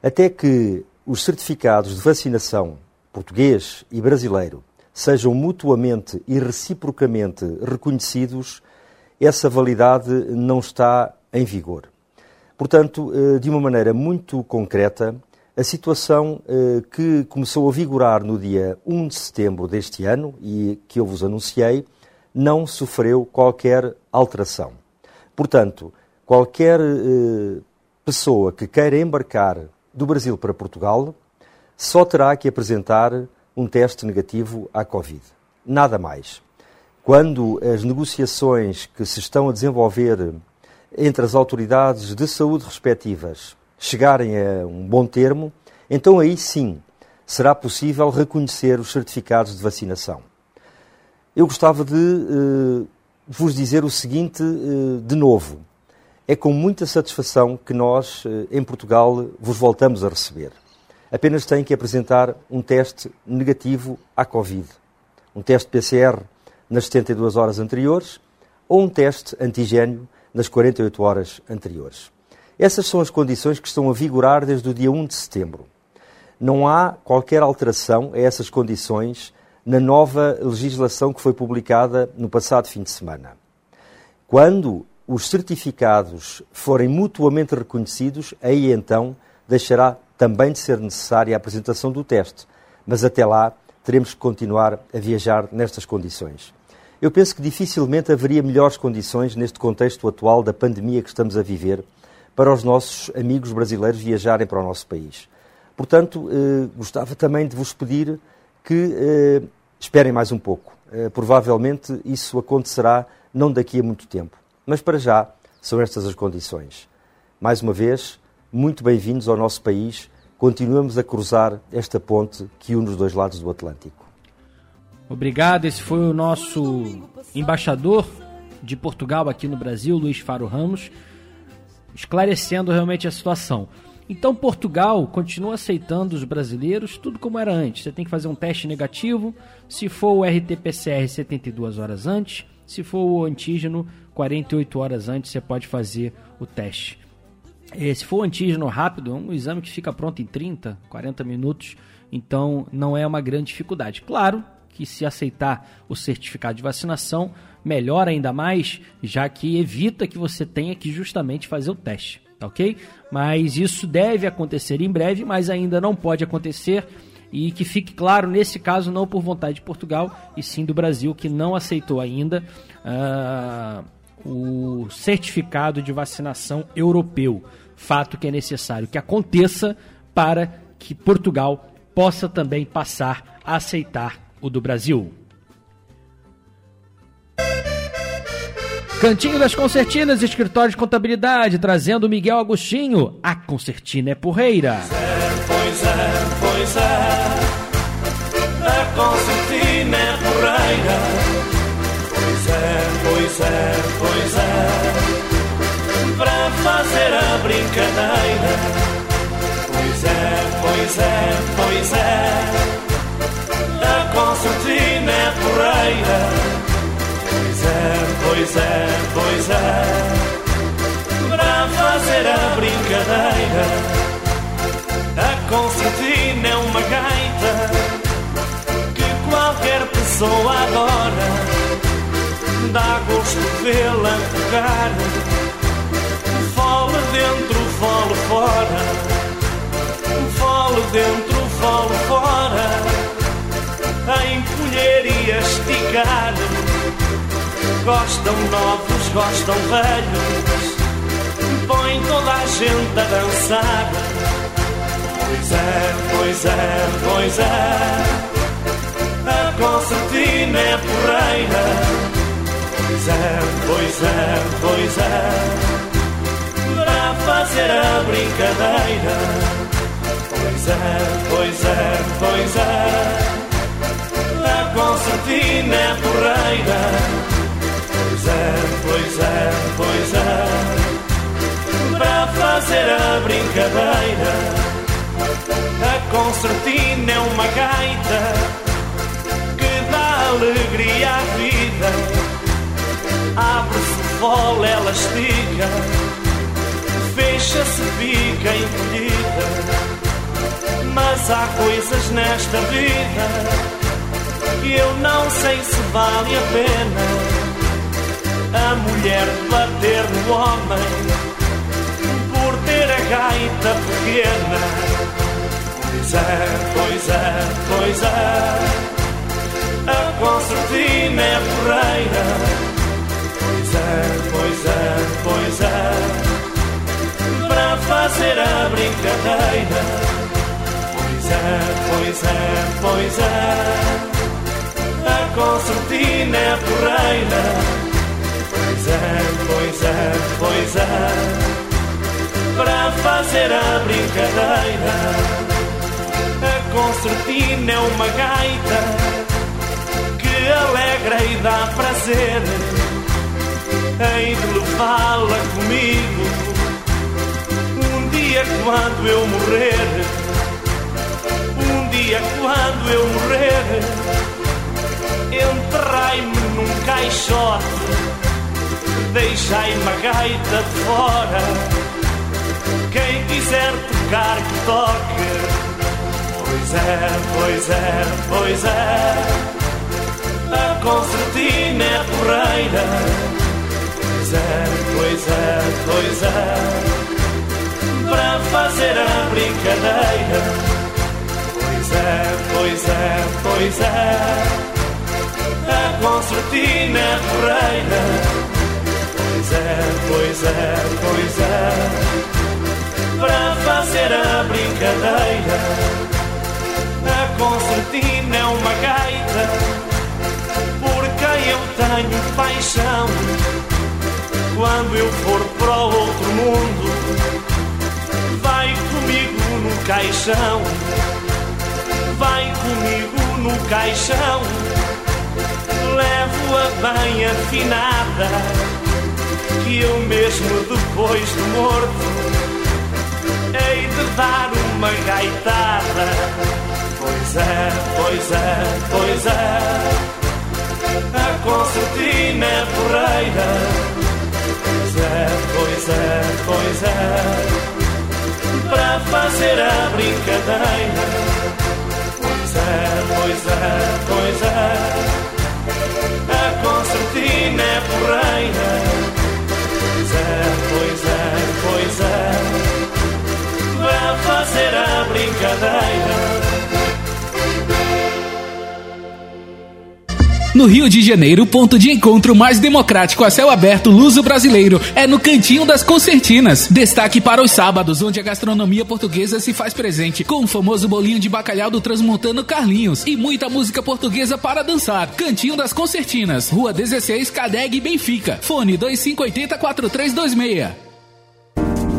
Até que os certificados de vacinação português e brasileiro sejam mutuamente e reciprocamente reconhecidos, essa validade não está em vigor. Portanto, eh, de uma maneira muito concreta, a situação eh, que começou a vigorar no dia 1 de setembro deste ano e que eu vos anunciei, não sofreu qualquer alteração. Portanto, qualquer eh, pessoa que queira embarcar do Brasil para Portugal só terá que apresentar um teste negativo à Covid. Nada mais quando as negociações que se estão a desenvolver entre as autoridades de saúde respectivas chegarem a um bom termo, então aí sim será possível reconhecer os certificados de vacinação. Eu gostava de uh, vos dizer o seguinte uh, de novo. É com muita satisfação que nós, uh, em Portugal, vos voltamos a receber. Apenas têm que apresentar um teste negativo à Covid, um teste PCR nas 72 horas anteriores ou um teste antigênio nas 48 horas anteriores. Essas são as condições que estão a vigorar desde o dia 1 de setembro. Não há qualquer alteração a essas condições na nova legislação que foi publicada no passado fim de semana. Quando os certificados forem mutuamente reconhecidos, aí então deixará também de ser necessária a apresentação do teste, mas até lá teremos que continuar a viajar nestas condições. Eu penso que dificilmente haveria melhores condições neste contexto atual da pandemia que estamos a viver para os nossos amigos brasileiros viajarem para o nosso país. Portanto, eh, gostava também de vos pedir que eh, esperem mais um pouco. Eh, provavelmente isso acontecerá não daqui a muito tempo. Mas para já são estas as condições. Mais uma vez, muito bem-vindos ao nosso país. Continuamos a cruzar esta ponte que une os dois lados do Atlântico. Obrigado, esse foi o nosso embaixador de Portugal aqui no Brasil, Luiz Faro Ramos, esclarecendo realmente a situação. Então Portugal continua aceitando os brasileiros, tudo como era antes. Você tem que fazer um teste negativo, se for o RT-PCR 72 horas antes, se for o antígeno 48 horas antes, você pode fazer o teste. E se for o antígeno rápido, é um exame que fica pronto em 30, 40 minutos, então não é uma grande dificuldade. Claro, que se aceitar o certificado de vacinação, melhor ainda mais, já que evita que você tenha que justamente fazer o teste, tá ok? Mas isso deve acontecer em breve, mas ainda não pode acontecer e que fique claro, nesse caso, não por vontade de Portugal, e sim do Brasil, que não aceitou ainda uh, o certificado de vacinação europeu. Fato que é necessário que aconteça para que Portugal possa também passar a aceitar do Brasil. Cantinho das Concertinas, escritório de contabilidade, trazendo Miguel Agostinho. A concertina é porreira. Pois é, pois é, a concertina é porreira. Pois é, pois é, pois é, para fazer a brincadeira. Pois é, pois é, pois é concertina é porreira. Pois é, pois é, pois é. fazer a brincadeira. A concertina é uma gaita que qualquer pessoa adora. Dá gosto vê-la tocar. Fole dentro, fole fora. Fole dentro, fole fora. A encolher e a esticar. Gostam novos, gostam velhos. Põe toda a gente a dançar. Pois é, pois é, pois é. A concertina é porreira. Pois é, pois é, pois é. Para fazer a brincadeira. Pois é, pois é, pois é. A concertina é porreira. Pois é, pois é, pois é. Para fazer a brincadeira, a concertina é uma gaita que dá alegria à vida. Abre-se o fole, ela estica, fecha-se, fica encolhida. Mas há coisas nesta vida que eu não sei se vale a pena a mulher bater no homem por ter a gaita pequena. Pois é, pois é, pois é, a concertina é porreira. Pois é, pois é, pois é, para fazer a brincadeira. Pois é, pois é, pois é, a concertina é porreira. Pois é, pois é, pois é. Para fazer a brincadeira, a concertina é uma gaita que alegra e dá prazer. Hei de levá-la comigo um dia quando eu morrer. Um dia quando eu morrer, enterrai-me num caixote deixai-me a gaita de fora. Quem quiser tocar, que toque. Pois é, pois é, pois é. A concertina é porreira. Pois é, pois é, pois é. Para fazer a brincadeira. Pois é, pois é, pois é. A concertina porreira. Pois é, pois é, pois é. Para fazer a brincadeira, a concertina é uma gaita. Por quem eu tenho paixão. Quando eu for para o outro mundo, vai comigo no caixão. Vai comigo no caixão. Levo-a bem afinada que eu mesmo depois de morto hei de dar uma gaitada. Pois é, pois é, pois é, a concertina é porreira. Pois é, pois é, pois é, para fazer a brincadeira. Pois é, pois é, pois é, a concertina é porreira pois é, pois é, vai fazer a brincadeira. No Rio de Janeiro, o ponto de encontro mais democrático a céu aberto luso-brasileiro é no Cantinho das Concertinas. Destaque para os sábados, onde a gastronomia portuguesa se faz presente, com o famoso bolinho de bacalhau do transmontano Carlinhos e muita música portuguesa para dançar. Cantinho das Concertinas, Rua 16, Cadeg, Benfica. Fone 2580 4326.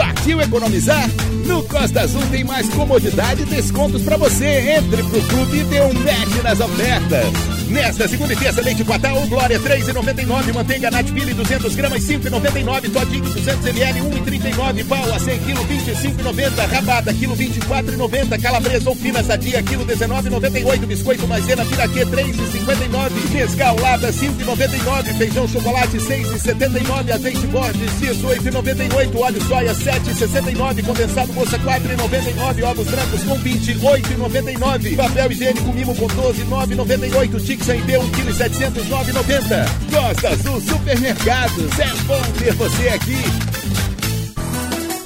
Partiu economizar? No Costa Azul tem mais comodidade e descontos para você. Entre pro clube e dê um match nas ofertas. Nesta segunda e terça, leite Quatal Glória 3,99. Manteiga Natville 200 gramas 5,99. Todinho 200 ml 1,39. Pau a 100 kg 25,90. Rabada quilo 24,90. Calabresa ou fina sadia quilo 19,98. Biscoito maisena piraquê 3,59. Nescau lata 5,99. Feijão chocolate 6,79. Azeite Borges 18,98. Óleo soia 7,69. Condensado moça 4,99. Ovos brancos com 28,99. Papel higiênico mimo com 12,998. Pix em B, 1 kg 709,90. Costa Azul Supermercados. É bom ter você aqui.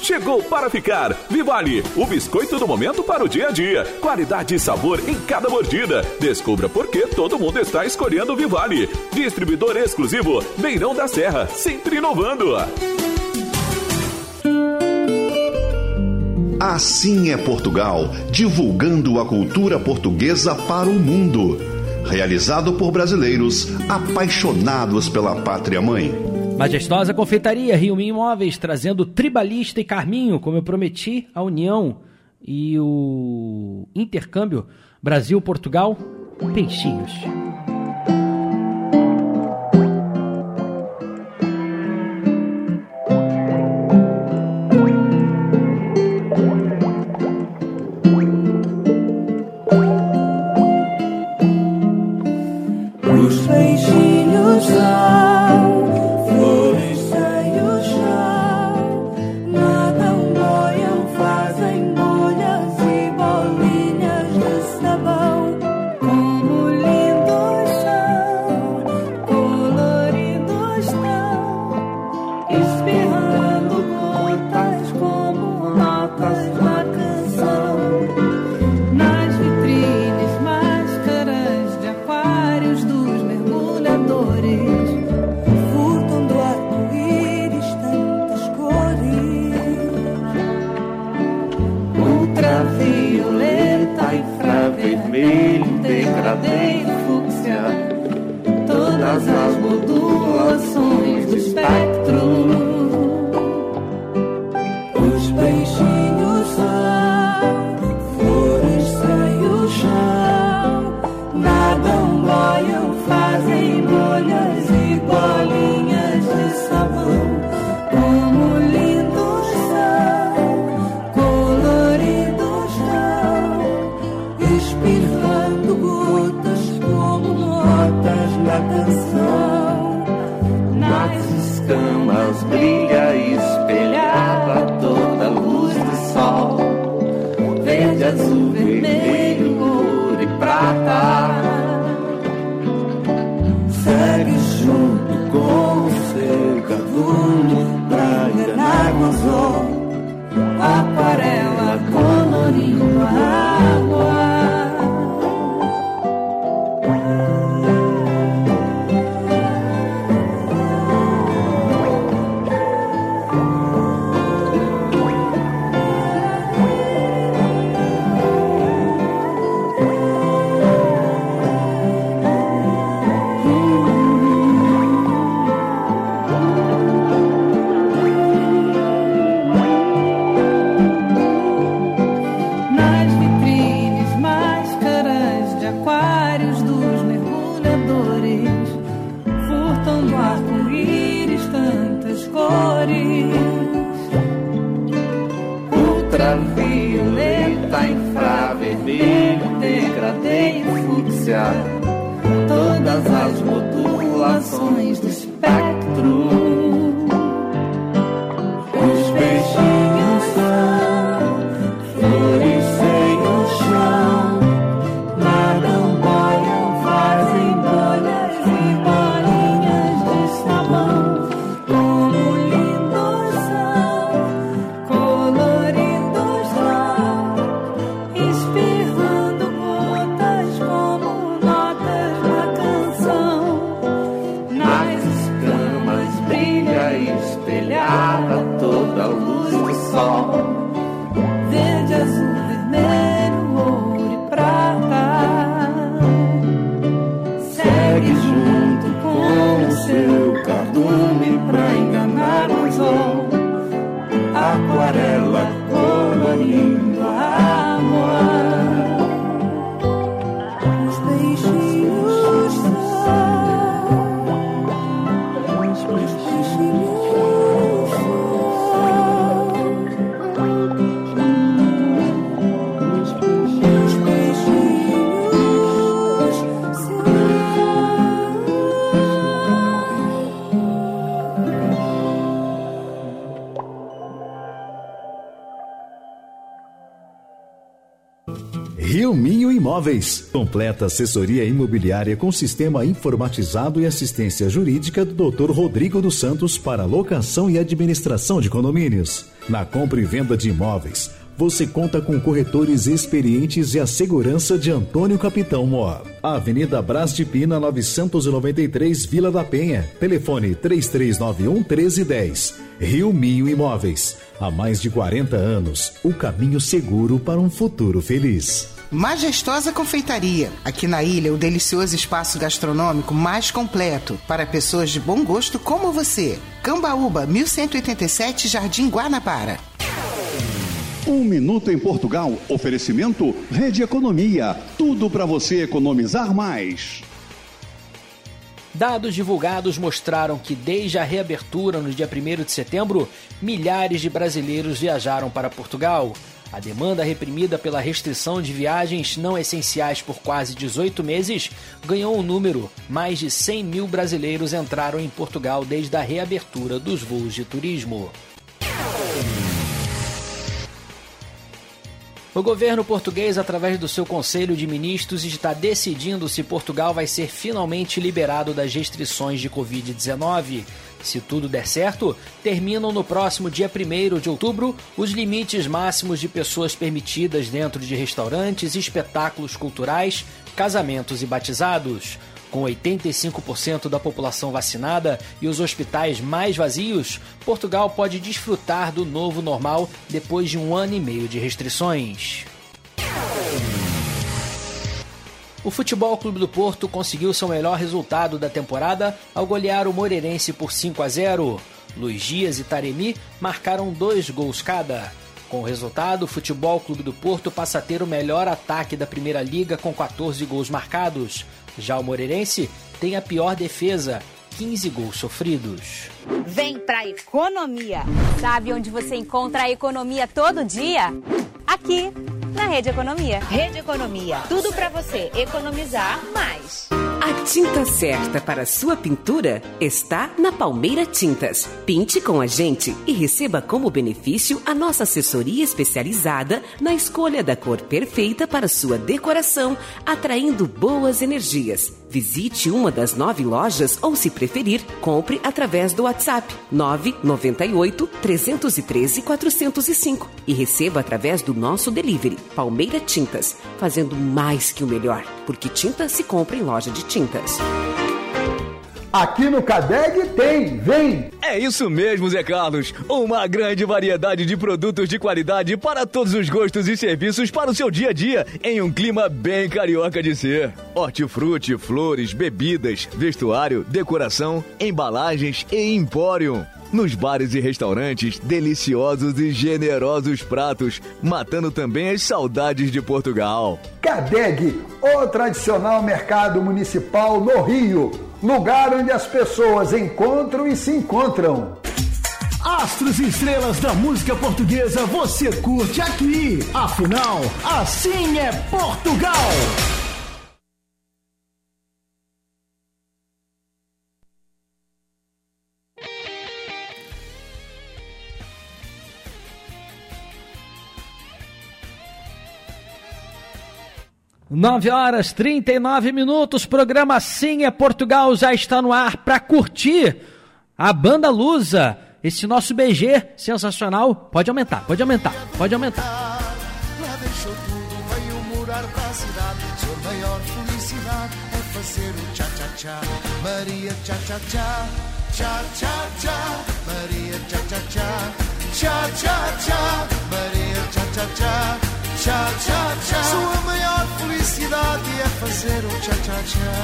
Chegou para ficar. Vivale, o biscoito do momento para o dia a dia. Qualidade e sabor em cada mordida. Descubra por que todo mundo está escolhendo o Vivale. Distribuidor exclusivo, Beirão da Serra, sempre inovando. Assim é Portugal, divulgando a cultura portuguesa para o mundo. Realizado por brasileiros apaixonados pela pátria mãe. Majestosa Confeitaria Rio Imóveis trazendo Tribalista e Carminho, como eu prometi, a união e o intercâmbio Brasil-Portugal, peixinhos. Completa assessoria imobiliária com sistema informatizado e assistência jurídica do Dr. Rodrigo dos Santos para locação e administração de condomínios. Na compra e venda de imóveis, você conta com corretores experientes e a segurança de Antônio Capitão Mó. Avenida Brás de Pina, 993, Vila da Penha. Telefone 3391 1310. Rio Minho Imóveis. Há mais de 40 anos, o caminho seguro para um futuro feliz. Majestosa Confeitaria. Aqui na ilha, o delicioso espaço gastronômico mais completo para pessoas de bom gosto como você. Cambaúba, 1187, Jardim Guanabara. Um minuto em Portugal. Oferecimento Rede Economia. Tudo para você economizar mais. Dados divulgados mostraram que desde a reabertura no dia 1 de setembro, milhares de brasileiros viajaram para Portugal. A demanda reprimida pela restrição de viagens não essenciais por quase 18 meses ganhou um número. Mais de 100 mil brasileiros entraram em Portugal desde a reabertura dos voos de turismo. O governo português, através do seu Conselho de Ministros, está decidindo se Portugal vai ser finalmente liberado das restrições de Covid-19. Se tudo der certo, terminam no próximo dia 1 de outubro os limites máximos de pessoas permitidas dentro de restaurantes, espetáculos culturais, casamentos e batizados. Com 85% da população vacinada e os hospitais mais vazios, Portugal pode desfrutar do novo normal depois de um ano e meio de restrições. O Futebol Clube do Porto conseguiu seu melhor resultado da temporada ao golear o Moreirense por 5 a 0. Luiz Dias e Taremi marcaram dois gols cada. Com o resultado, o Futebol Clube do Porto passa a ter o melhor ataque da Primeira Liga com 14 gols marcados. Já o Moreirense tem a pior defesa, 15 gols sofridos. Vem pra economia. Sabe onde você encontra a economia todo dia? Aqui, na Rede Economia. Rede Economia. Tudo pra você economizar mais. A tinta certa para sua pintura está na Palmeira Tintas. Pinte com a gente e receba como benefício a nossa assessoria especializada na escolha da cor perfeita para sua decoração, atraindo boas energias. Visite uma das nove lojas ou, se preferir, compre através do WhatsApp 998 313 405 e receba através do nosso delivery Palmeira Tintas, fazendo mais que o melhor, porque tinta se compra em loja de tintas. Aqui no Cadeg tem, vem! É isso mesmo, Zé Carlos. Uma grande variedade de produtos de qualidade para todos os gostos e serviços para o seu dia a dia, em um clima bem carioca de ser. Hortifruti, flores, bebidas, vestuário, decoração, embalagens e empório. Nos bares e restaurantes, deliciosos e generosos pratos, matando também as saudades de Portugal. Cadeg, o tradicional mercado municipal no Rio, lugar onde as pessoas encontram e se encontram. Astros e estrelas da música portuguesa você curte aqui. Afinal, assim é Portugal. Nove horas 39 minutos, programa Sim é Portugal já está no ar para curtir a banda Lusa. Esse nosso BG sensacional. Pode aumentar, pode aumentar, pode aumentar. Lá deixou tudo, veio morar cidade. Sua maior felicidade é fazer o tchá-tchá-tchá. Maria tchá-tchá-tchá, tchá-tchá-tchá. Maria tchá-tchá-tchá, tchá-tchá-tchá. Maria tchá-tchá-tchá, tchá, tchá, tchá. Sua maior felicidade é fazer o cha-cha-cha.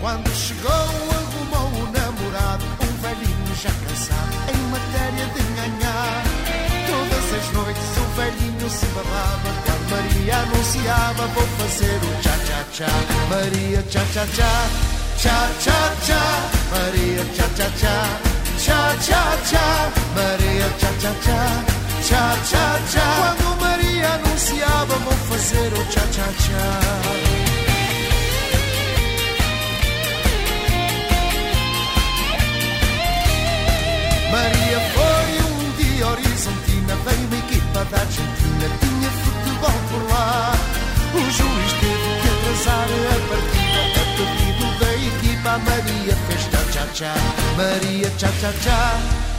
Quando chegou, arrumou o namorado, um velhinho já cansado, em matéria de ganhar. Todas as noites o velhinho se babava, a Maria anunciava: Vou fazer o cha-cha-cha. Maria, cha-cha-cha, cha-cha-cha. Maria tchá-tchá-tchá, tchá-tchá-tchá. Maria tchá-tchá-tchá, tchá-tchá-tchá. Quando Maria anunciava: Vou fazer o tchá-tchá-tchá. Maria foi um dia horizontina, veio uma equipa da Argentina, tinha futebol por lá. O juiz teve que atrasar a partida, a pedido da equipa. Maria fez tchá-tchá-tchá, Maria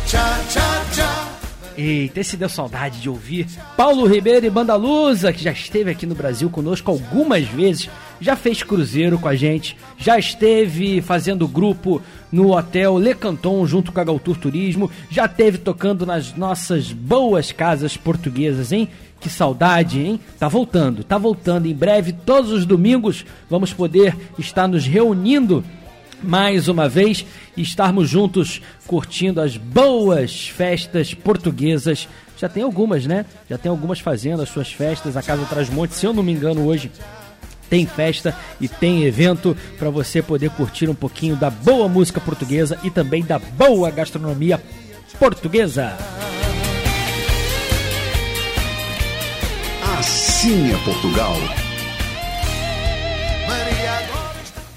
tchá-tchá-tchá. Eita, esse deu saudade de ouvir. Paulo Ribeiro e Banda Lusa, que já esteve aqui no Brasil conosco algumas vezes, já fez cruzeiro com a gente, já esteve fazendo grupo no hotel Le Canton junto com a Galtour Turismo, já esteve tocando nas nossas boas casas portuguesas, hein? Que saudade, hein? Tá voltando, tá voltando em breve, todos os domingos vamos poder estar nos reunindo mais uma vez e estarmos juntos curtindo as boas festas portuguesas. Já tem algumas, né? Já tem algumas fazendo as suas festas. A Casa Trasmonte, se eu não me engano, hoje tem festa e tem evento para você poder curtir um pouquinho da boa música portuguesa e também da boa gastronomia portuguesa. Assim é Portugal.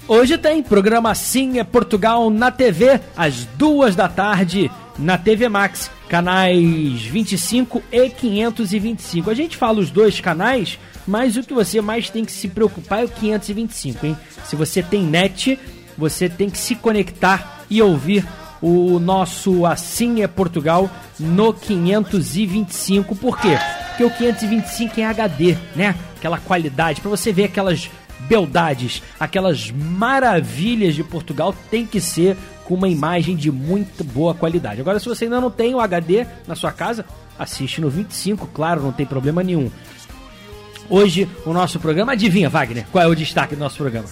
Hoje tem programa Sim é Portugal na TV, às duas da tarde, na TV Max, canais 25 e 525. A gente fala os dois canais, mas o que você mais tem que se preocupar é o 525, hein? Se você tem net, você tem que se conectar e ouvir o nosso Assim é Portugal no 525. Por quê? Porque o 525 é HD, né? Aquela qualidade, para você ver aquelas beldades, aquelas maravilhas de Portugal, tem que ser com uma imagem de muito boa qualidade. Agora, se você ainda não tem o HD na sua casa, assiste no 25, claro, não tem problema nenhum. Hoje, o nosso programa, adivinha, Wagner, qual é o destaque do nosso programa?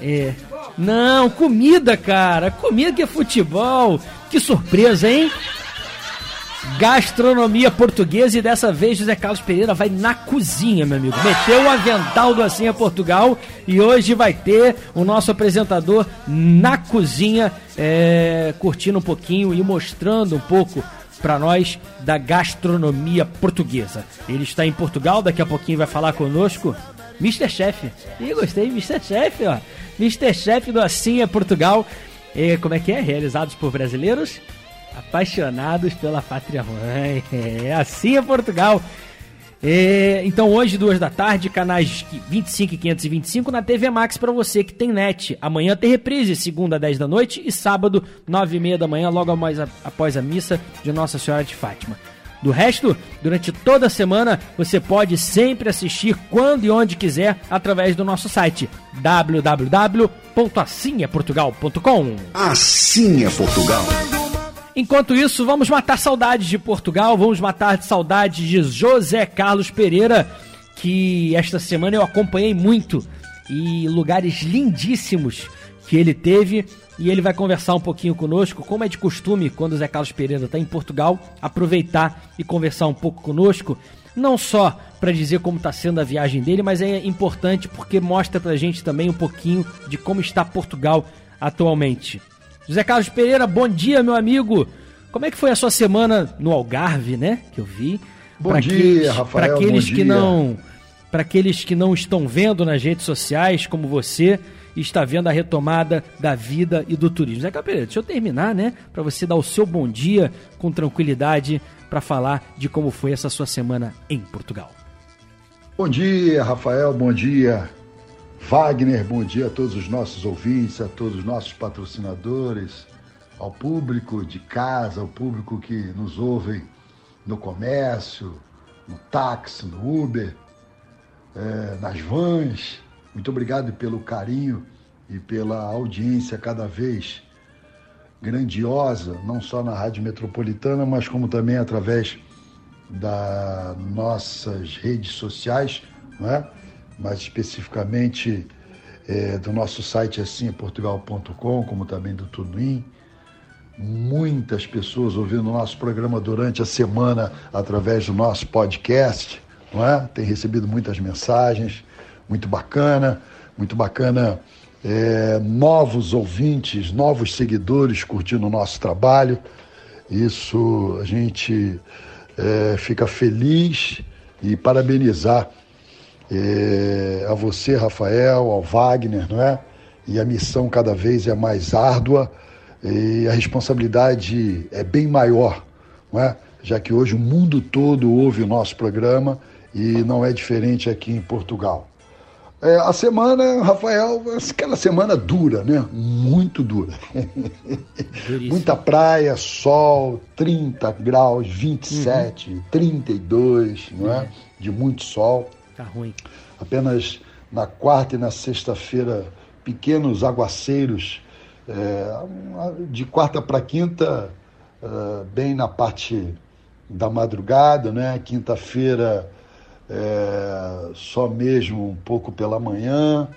É. Não, comida, cara. Comida que é futebol. Que surpresa, hein? Gastronomia portuguesa e dessa vez José Carlos Pereira vai na cozinha, meu amigo. Meteu o avental do Assim é Portugal e hoje vai ter o nosso apresentador na cozinha, é, curtindo um pouquinho e mostrando um pouco para nós da gastronomia portuguesa. Ele está em Portugal, daqui a pouquinho vai falar conosco. Mr. Chef. Ih, gostei, Mr. Chef, ó. Mr. Chef do Assim é Portugal. E, como é que é? Realizados por brasileiros apaixonados pela pátria mãe. É, assim é Portugal. É, então hoje, duas da tarde, canais 25 e 525 na TV Max para você que tem net. Amanhã tem reprise, segunda 10 da noite e sábado 9 e meia da manhã, logo após a, após a missa de Nossa Senhora de Fátima. Do resto, durante toda a semana, você pode sempre assistir quando e onde quiser através do nosso site www.assimeportugal.com. Assim é Portugal. Enquanto isso, vamos matar saudades de Portugal, vamos matar saudades de José Carlos Pereira, que esta semana eu acompanhei muito e lugares lindíssimos que ele teve e ele vai conversar um pouquinho conosco, como é de costume quando o Zé Carlos Pereira está em Portugal, aproveitar e conversar um pouco conosco, não só para dizer como está sendo a viagem dele, mas é importante porque mostra para a gente também um pouquinho de como está Portugal atualmente. José Carlos Pereira, bom dia, meu amigo. Como é que foi a sua semana no Algarve, né? Que eu vi. Bom pra dia, aqueles, Rafael, Para aqueles que não, para aqueles que não estão vendo nas redes sociais, como você está vendo a retomada da vida e do turismo. Zé Carlos Pereira, deixa eu terminar, né? Para você dar o seu bom dia com tranquilidade para falar de como foi essa sua semana em Portugal. Bom dia, Rafael, bom dia, Wagner, bom dia a todos os nossos ouvintes, a todos os nossos patrocinadores, ao público de casa, ao público que nos ouve no comércio, no táxi, no Uber, eh, nas vans. Muito obrigado pelo carinho e pela audiência cada vez grandiosa, não só na Rádio Metropolitana, mas como também através das nossas redes sociais, não é? Mais especificamente eh, do nosso site assim portugal.com, como também do Tunuim, muitas pessoas ouvindo o nosso programa durante a semana através do nosso podcast, não é? Tem recebido muitas mensagens, muito bacana, muito bacana. É, novos ouvintes, novos seguidores curtindo o nosso trabalho. Isso a gente é, fica feliz e parabenizar é, a você, Rafael, ao Wagner, não é? E a missão cada vez é mais árdua e a responsabilidade é bem maior, não é? Já que hoje o mundo todo ouve o nosso programa e não é diferente aqui em Portugal. É, a semana, Rafael, aquela semana dura, né? Muito dura. Muita praia, sol, 30 graus, 27, uhum. 32, não é? Uhum. De muito sol. Tá ruim. Apenas na quarta e na sexta-feira, pequenos aguaceiros. É, de quarta para quinta, é, bem na parte da madrugada, né? Quinta-feira é, só mesmo um pouco pela manhã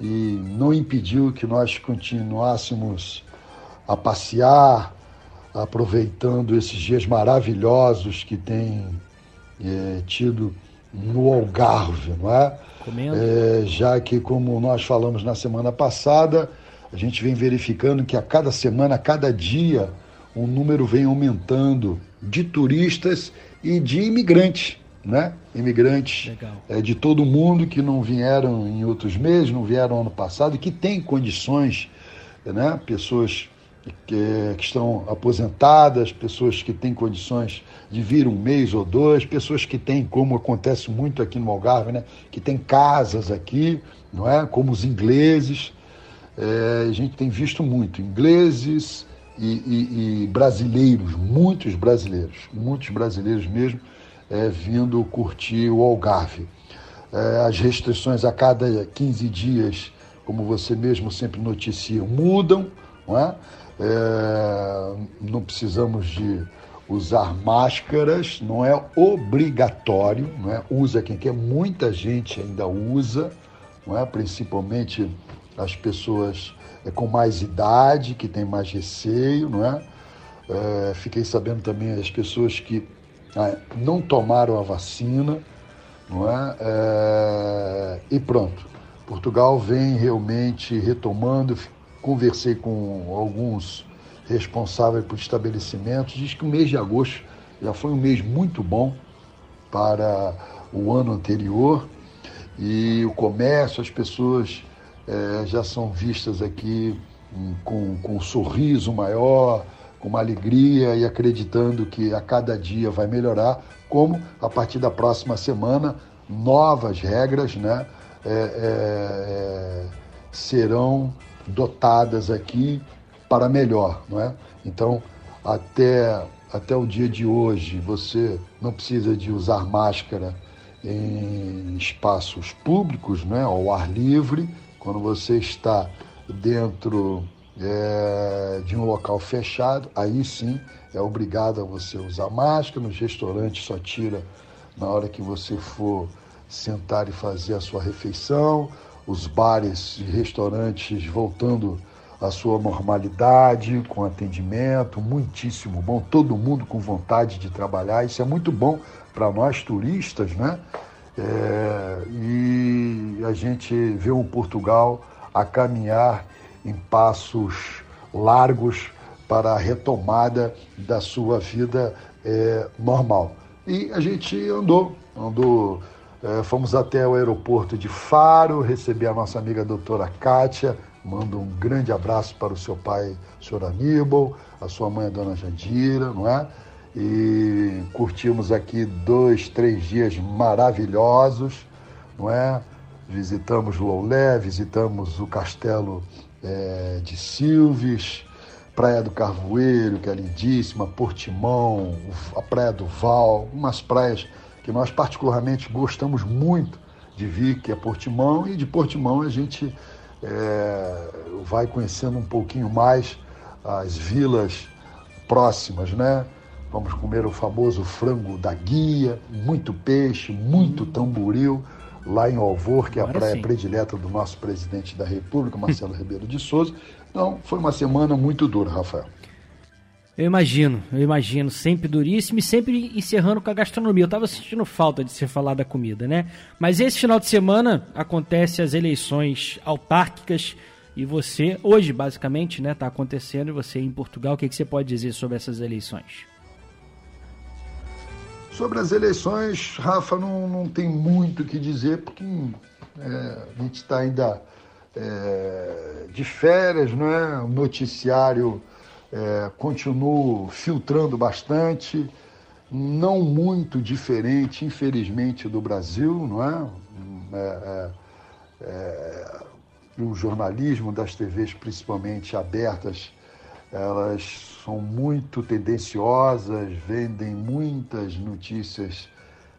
e não impediu que nós continuássemos a passear, aproveitando esses dias maravilhosos que tem é, tido no Algarve, não é? é? Já que, como nós falamos na semana passada, a gente vem verificando que a cada semana, a cada dia, o número vem aumentando de turistas e de imigrantes né? imigrantes é, de todo mundo que não vieram em outros meses, não vieram ano passado e que têm condições, né? pessoas que, que, estão aposentadas, pessoas que têm condições de vir um mês ou dois, pessoas que têm, como acontece muito aqui no Algarve, né? que têm casas aqui, não é? como os ingleses. É, a gente tem visto muito ingleses e, e, e brasileiros, muitos brasileiros, muitos brasileiros mesmo, é, vindo curtir o Algarve. É, as restrições a cada 15 dias, como você mesmo sempre noticia, mudam, não é? É não precisamos de usar máscaras, não é obrigatório, não é? Usa quem quer, muita gente ainda usa, não é? Principalmente as pessoas é, com mais idade, que têm mais receio, não é? é fiquei sabendo também as pessoas que né, não tomaram a vacina, não é? é? E pronto. Portugal vem realmente retomando. Conversei com alguns responsáveis por estabelecimentos, diz que o mês de agosto já foi um mês muito bom para o ano anterior e o comércio, as pessoas é, já são vistas aqui com, com um sorriso maior, com uma alegria e acreditando que a cada dia vai melhorar, como a partir da próxima semana novas regras né, é, é, serão dotadas aqui para melhor. Não é? Então, até, até o dia de hoje, você não precisa de usar máscara em espaços públicos, né, ao ar livre, quando você está dentro é, de um local fechado, aí sim é obrigado a você usar máscara. Nos restaurantes só tira na hora que você for sentar e fazer a sua refeição. Os bares e restaurantes voltando à sua normalidade, com atendimento, muitíssimo bom. Todo mundo com vontade de trabalhar. Isso é muito bom para nós turistas, né? É, e a gente vê o Portugal a caminhar em passos largos para a retomada da sua vida é, normal. E a gente andou, andou, é, fomos até o aeroporto de Faro, receber a nossa amiga doutora Kátia, mando um grande abraço para o seu pai, o senhor Aníbal, a sua mãe, a dona Jandira, não é? E curtimos aqui dois, três dias maravilhosos, não é? Visitamos Loulé, visitamos o castelo é, de Silves, Praia do Carvoeiro, que é lindíssima, Portimão, a Praia do Val, umas praias que nós particularmente gostamos muito de vir, que é Portimão, e de Portimão a gente é, vai conhecendo um pouquinho mais as vilas próximas, né? Vamos comer o famoso frango da guia, muito peixe, muito tamboril lá em Alvor, que é a praia sim. predileta do nosso presidente da República, Marcelo Ribeiro de Souza. Então, foi uma semana muito dura, Rafael. Eu imagino, eu imagino, sempre duríssimo e sempre encerrando com a gastronomia. Eu tava sentindo falta de você falar da comida, né? Mas esse final de semana acontece as eleições autárquicas e você, hoje basicamente, né, tá acontecendo e você em Portugal, o que, que você pode dizer sobre essas eleições? Sobre as eleições, Rafa, não, não tem muito o que dizer, porque é, a gente está ainda é, de férias, não é? O noticiário é, continua filtrando bastante, não muito diferente, infelizmente, do Brasil, não é? é, é, é o jornalismo das TVs, principalmente abertas, elas são muito tendenciosas, vendem muitas notícias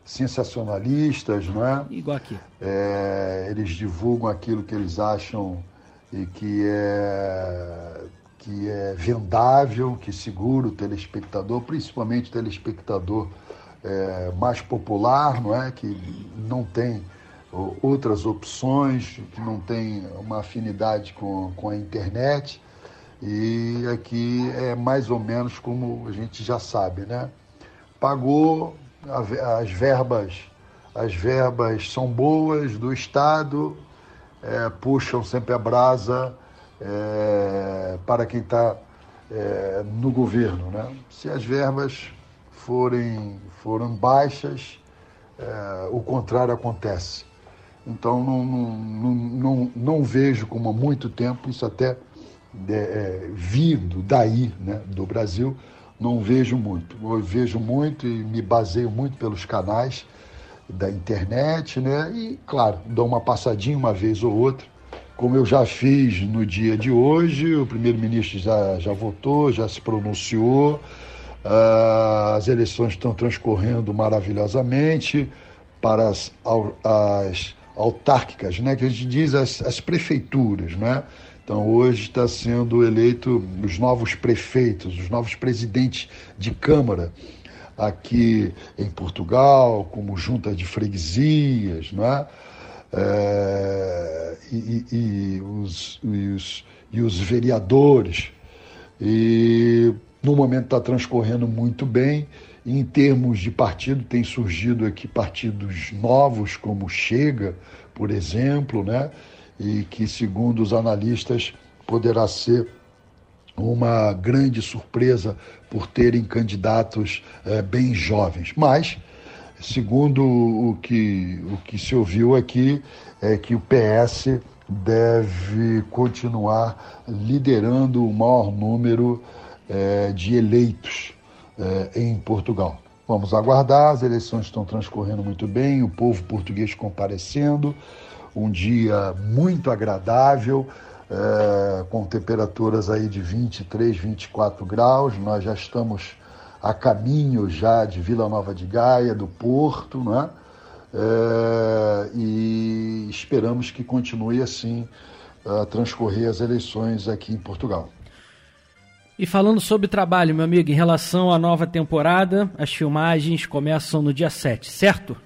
sensacionalistas, não é? Igual aqui. É, eles divulgam aquilo que eles acham e que é que é vendável, que segura o telespectador, principalmente o telespectador é, mais popular, não é? Que não tem outras opções, que não tem uma afinidade com, com a internet. E aqui é mais ou menos como a gente já sabe, né? Pagou as verbas, as verbas são boas do Estado, é, puxam sempre a brasa é, para quem está é, no governo, né? Se as verbas forem, foram baixas, é, o contrário acontece. Então não, não, não, não, vejo como há muito tempo, isso até é, é, vindo daí, né, do Brasil, não vejo muito. Eu vejo muito e me baseio muito pelos canais da internet, né? E, claro, dou uma passadinha uma vez ou outra, como eu já fiz no dia de hoje, o primeiro-ministro já, já votou, já se pronunciou, uh, as eleições estão transcorrendo maravilhosamente para as, as autárquicas, né, que a gente diz as, as prefeituras, né? Então hoje está sendo eleito os novos prefeitos, os novos presidentes de câmara aqui em Portugal, como junta de freguesias, né? É, e, e, e, os, e, os, e os vereadores. E no momento está transcorrendo muito bem em termos de partido, tem surgido aqui partidos novos, como Chega, por exemplo, né? e que, segundo os analistas, poderá ser uma grande surpresa por terem candidatos é, bem jovens. Mas, segundo o que, o que se ouviu aqui, é que o PS deve continuar liderando o maior número é, de eleitos eh, em Portugal. Vamos aguardar, as eleições estão transcorrendo muito bem, o povo português comparecendo, um dia muito agradável, eh, com temperaturas aí de 23, 24 graus. Nós já estamos a caminho já de Vila Nova de Gaia, do Porto, né? É, e esperamos que continue assim a transcorrer as eleições aqui em Portugal. E falando sobre trabalho, meu amigo, em relação à nova temporada, as filmagens começam no dia 7, certo?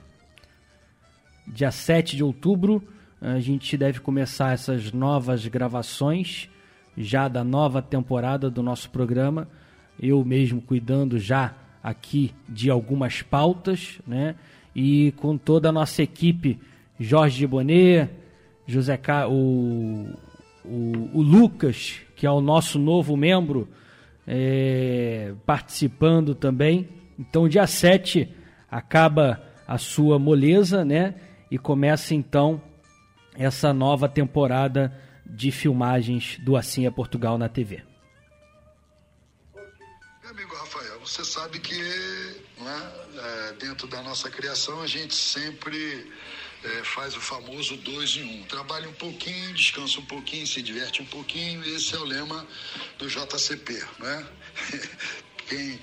Dia 7 de outubro, a gente deve começar essas novas gravações já da nova temporada do nosso programa. Eu mesmo cuidando já aqui de algumas pautas, né? E com toda a nossa equipe, Jorge Bonet, José Ca... o, o, o Lucas, que é o nosso novo membro é, participando também. Então, dia 7 acaba a sua moleza, né? E começa então essa nova temporada de filmagens do Assim é Portugal na TV. Você sabe que é, é, dentro da nossa criação a gente sempre é, faz o famoso dois em um. Trabalha um pouquinho, descansa um pouquinho, se diverte um pouquinho. Esse é o lema do JCP, né? Quem,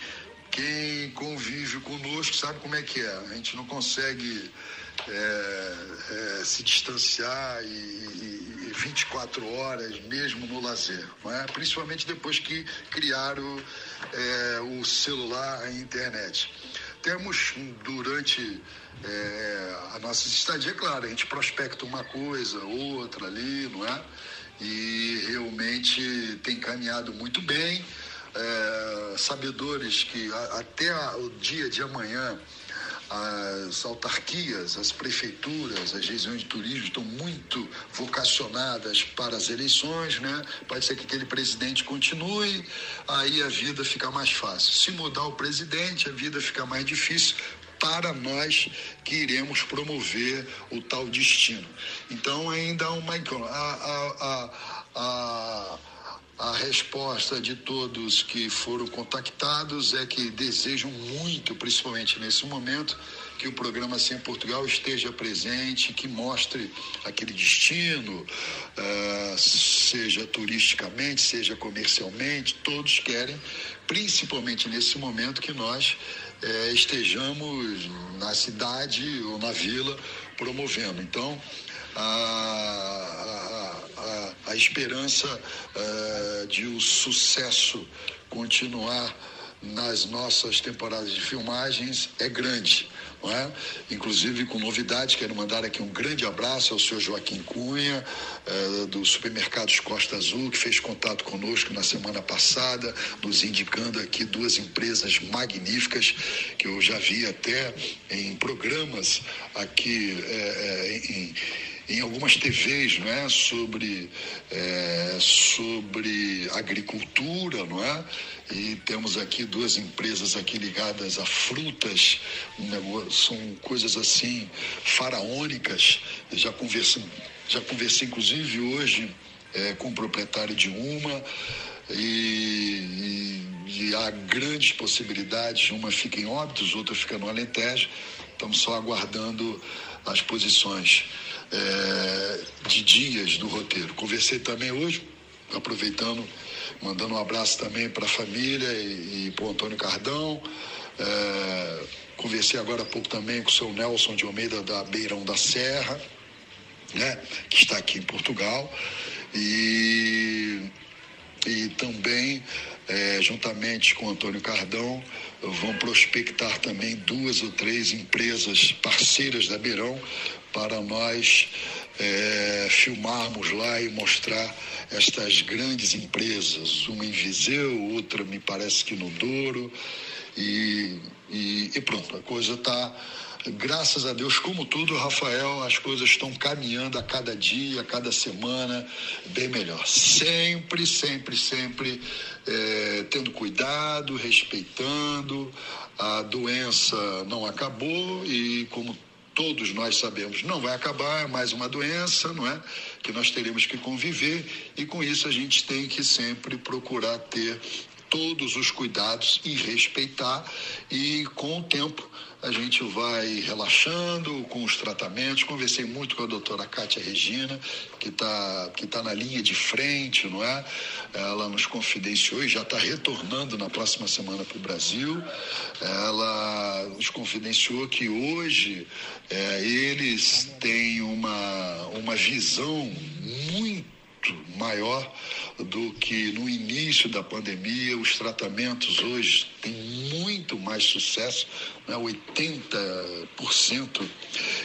quem convive conosco sabe como é que é. A gente não consegue é, é, se distanciar e, e, 24 horas mesmo no lazer, é? principalmente depois que criaram é, o celular, a internet. Temos durante é, a nossa estadia, claro, a gente prospecta uma coisa, outra ali, não é? E realmente tem caminhado muito bem. é, sabedores que a, até o dia de amanhã as autarquias, as prefeituras, as regiões de turismo estão muito vocacionadas para as eleições, né? Pode ser que aquele presidente continue, aí a vida fica mais fácil. Se mudar o presidente, a vida fica mais difícil para nós que iremos promover o tal destino. Então ainda há uma a, a, a, a resposta de todos que foram contactados é que desejam muito, principalmente nesse momento, que o programa Sem Portugal esteja presente, que mostre aquele destino, uh, seja turisticamente, seja comercialmente, todos querem, principalmente nesse momento, que nós uh, estejamos na cidade ou na vila promovendo. Então, a, a, a esperança uh, de o sucesso continuar nas nossas temporadas de filmagens é grande. Não é? Inclusive com novidades, quero mandar aqui um grande abraço ao senhor Joaquim Cunha, eh, do Supermercados Costa Azul, que fez contato conosco na semana passada, nos indicando aqui duas empresas magníficas que eu já vi até em programas aqui eh, em em algumas TVs, não é, sobre é, sobre agricultura, não é? E temos aqui duas empresas aqui ligadas a frutas, são coisas assim faraônicas. Eu já conversei, já conversei inclusive hoje é, com o proprietário de uma. E, e, e, há grandes possibilidades. Uma fica em Óbitos, outra fica no Alentejo. Estamos só aguardando as posições é, de dias do roteiro. Conversei também hoje, aproveitando, mandando um abraço também para a família e, e para o Antônio Cardão. É, conversei agora há pouco também com o seu Nelson de Almeida da Beirão da Serra, né, que está aqui em Portugal. E, e também, é, juntamente com o Antônio Cardão, vão prospectar também duas ou três empresas parceiras da Beirão para nós é, filmarmos lá e mostrar estas grandes empresas, uma em Viseu, outra me parece que no Douro, e, e, e pronto, a coisa está graças a Deus, como tudo, Rafael, as coisas estão caminhando a cada dia, a cada semana, bem melhor. Sempre, sempre, sempre é, tendo cuidado, respeitando. A doença não acabou e, como todos nós sabemos, não vai acabar, é mais uma doença, não é? Que nós teremos que conviver e com isso a gente tem que sempre procurar ter todos os cuidados e respeitar e com o tempo a gente vai relaxando com os tratamentos. Conversei muito com a doutora Kátia Regina, que está que tá na linha de frente, não é? Ela nos confidenciou e já está retornando na próxima semana para o Brasil. Ela nos confidenciou que hoje é, eles têm uma, uma visão muito maior do que no início da pandemia. Os tratamentos hoje têm muito mais sucesso, né? 80%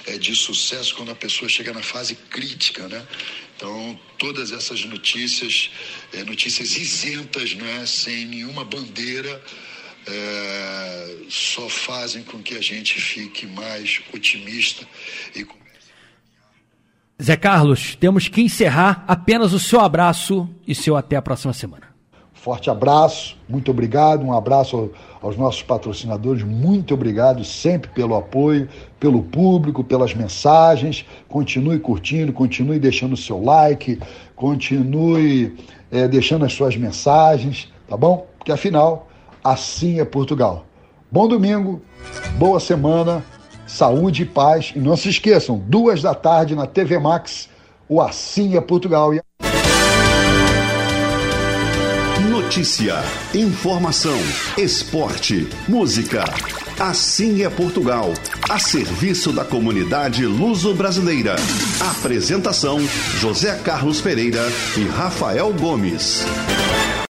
é de sucesso quando a pessoa chega na fase crítica, né? Então, todas essas notícias, é, notícias isentas, né? sem nenhuma bandeira, é, só fazem com que a gente fique mais otimista e com Zé Carlos, temos que encerrar apenas o seu abraço e seu até a próxima semana. Forte abraço, muito obrigado, um abraço aos nossos patrocinadores, muito obrigado sempre pelo apoio, pelo público, pelas mensagens. Continue curtindo, continue deixando o seu like, continue é, deixando as suas mensagens, tá bom? Porque afinal, assim é Portugal. Bom domingo, boa semana saúde e paz. E não se esqueçam, duas da tarde na TV Max, o Assim é Portugal. Notícia, informação, esporte, música. Assim é Portugal, a serviço da comunidade luso-brasileira. Apresentação: José Carlos Pereira e Rafael Gomes.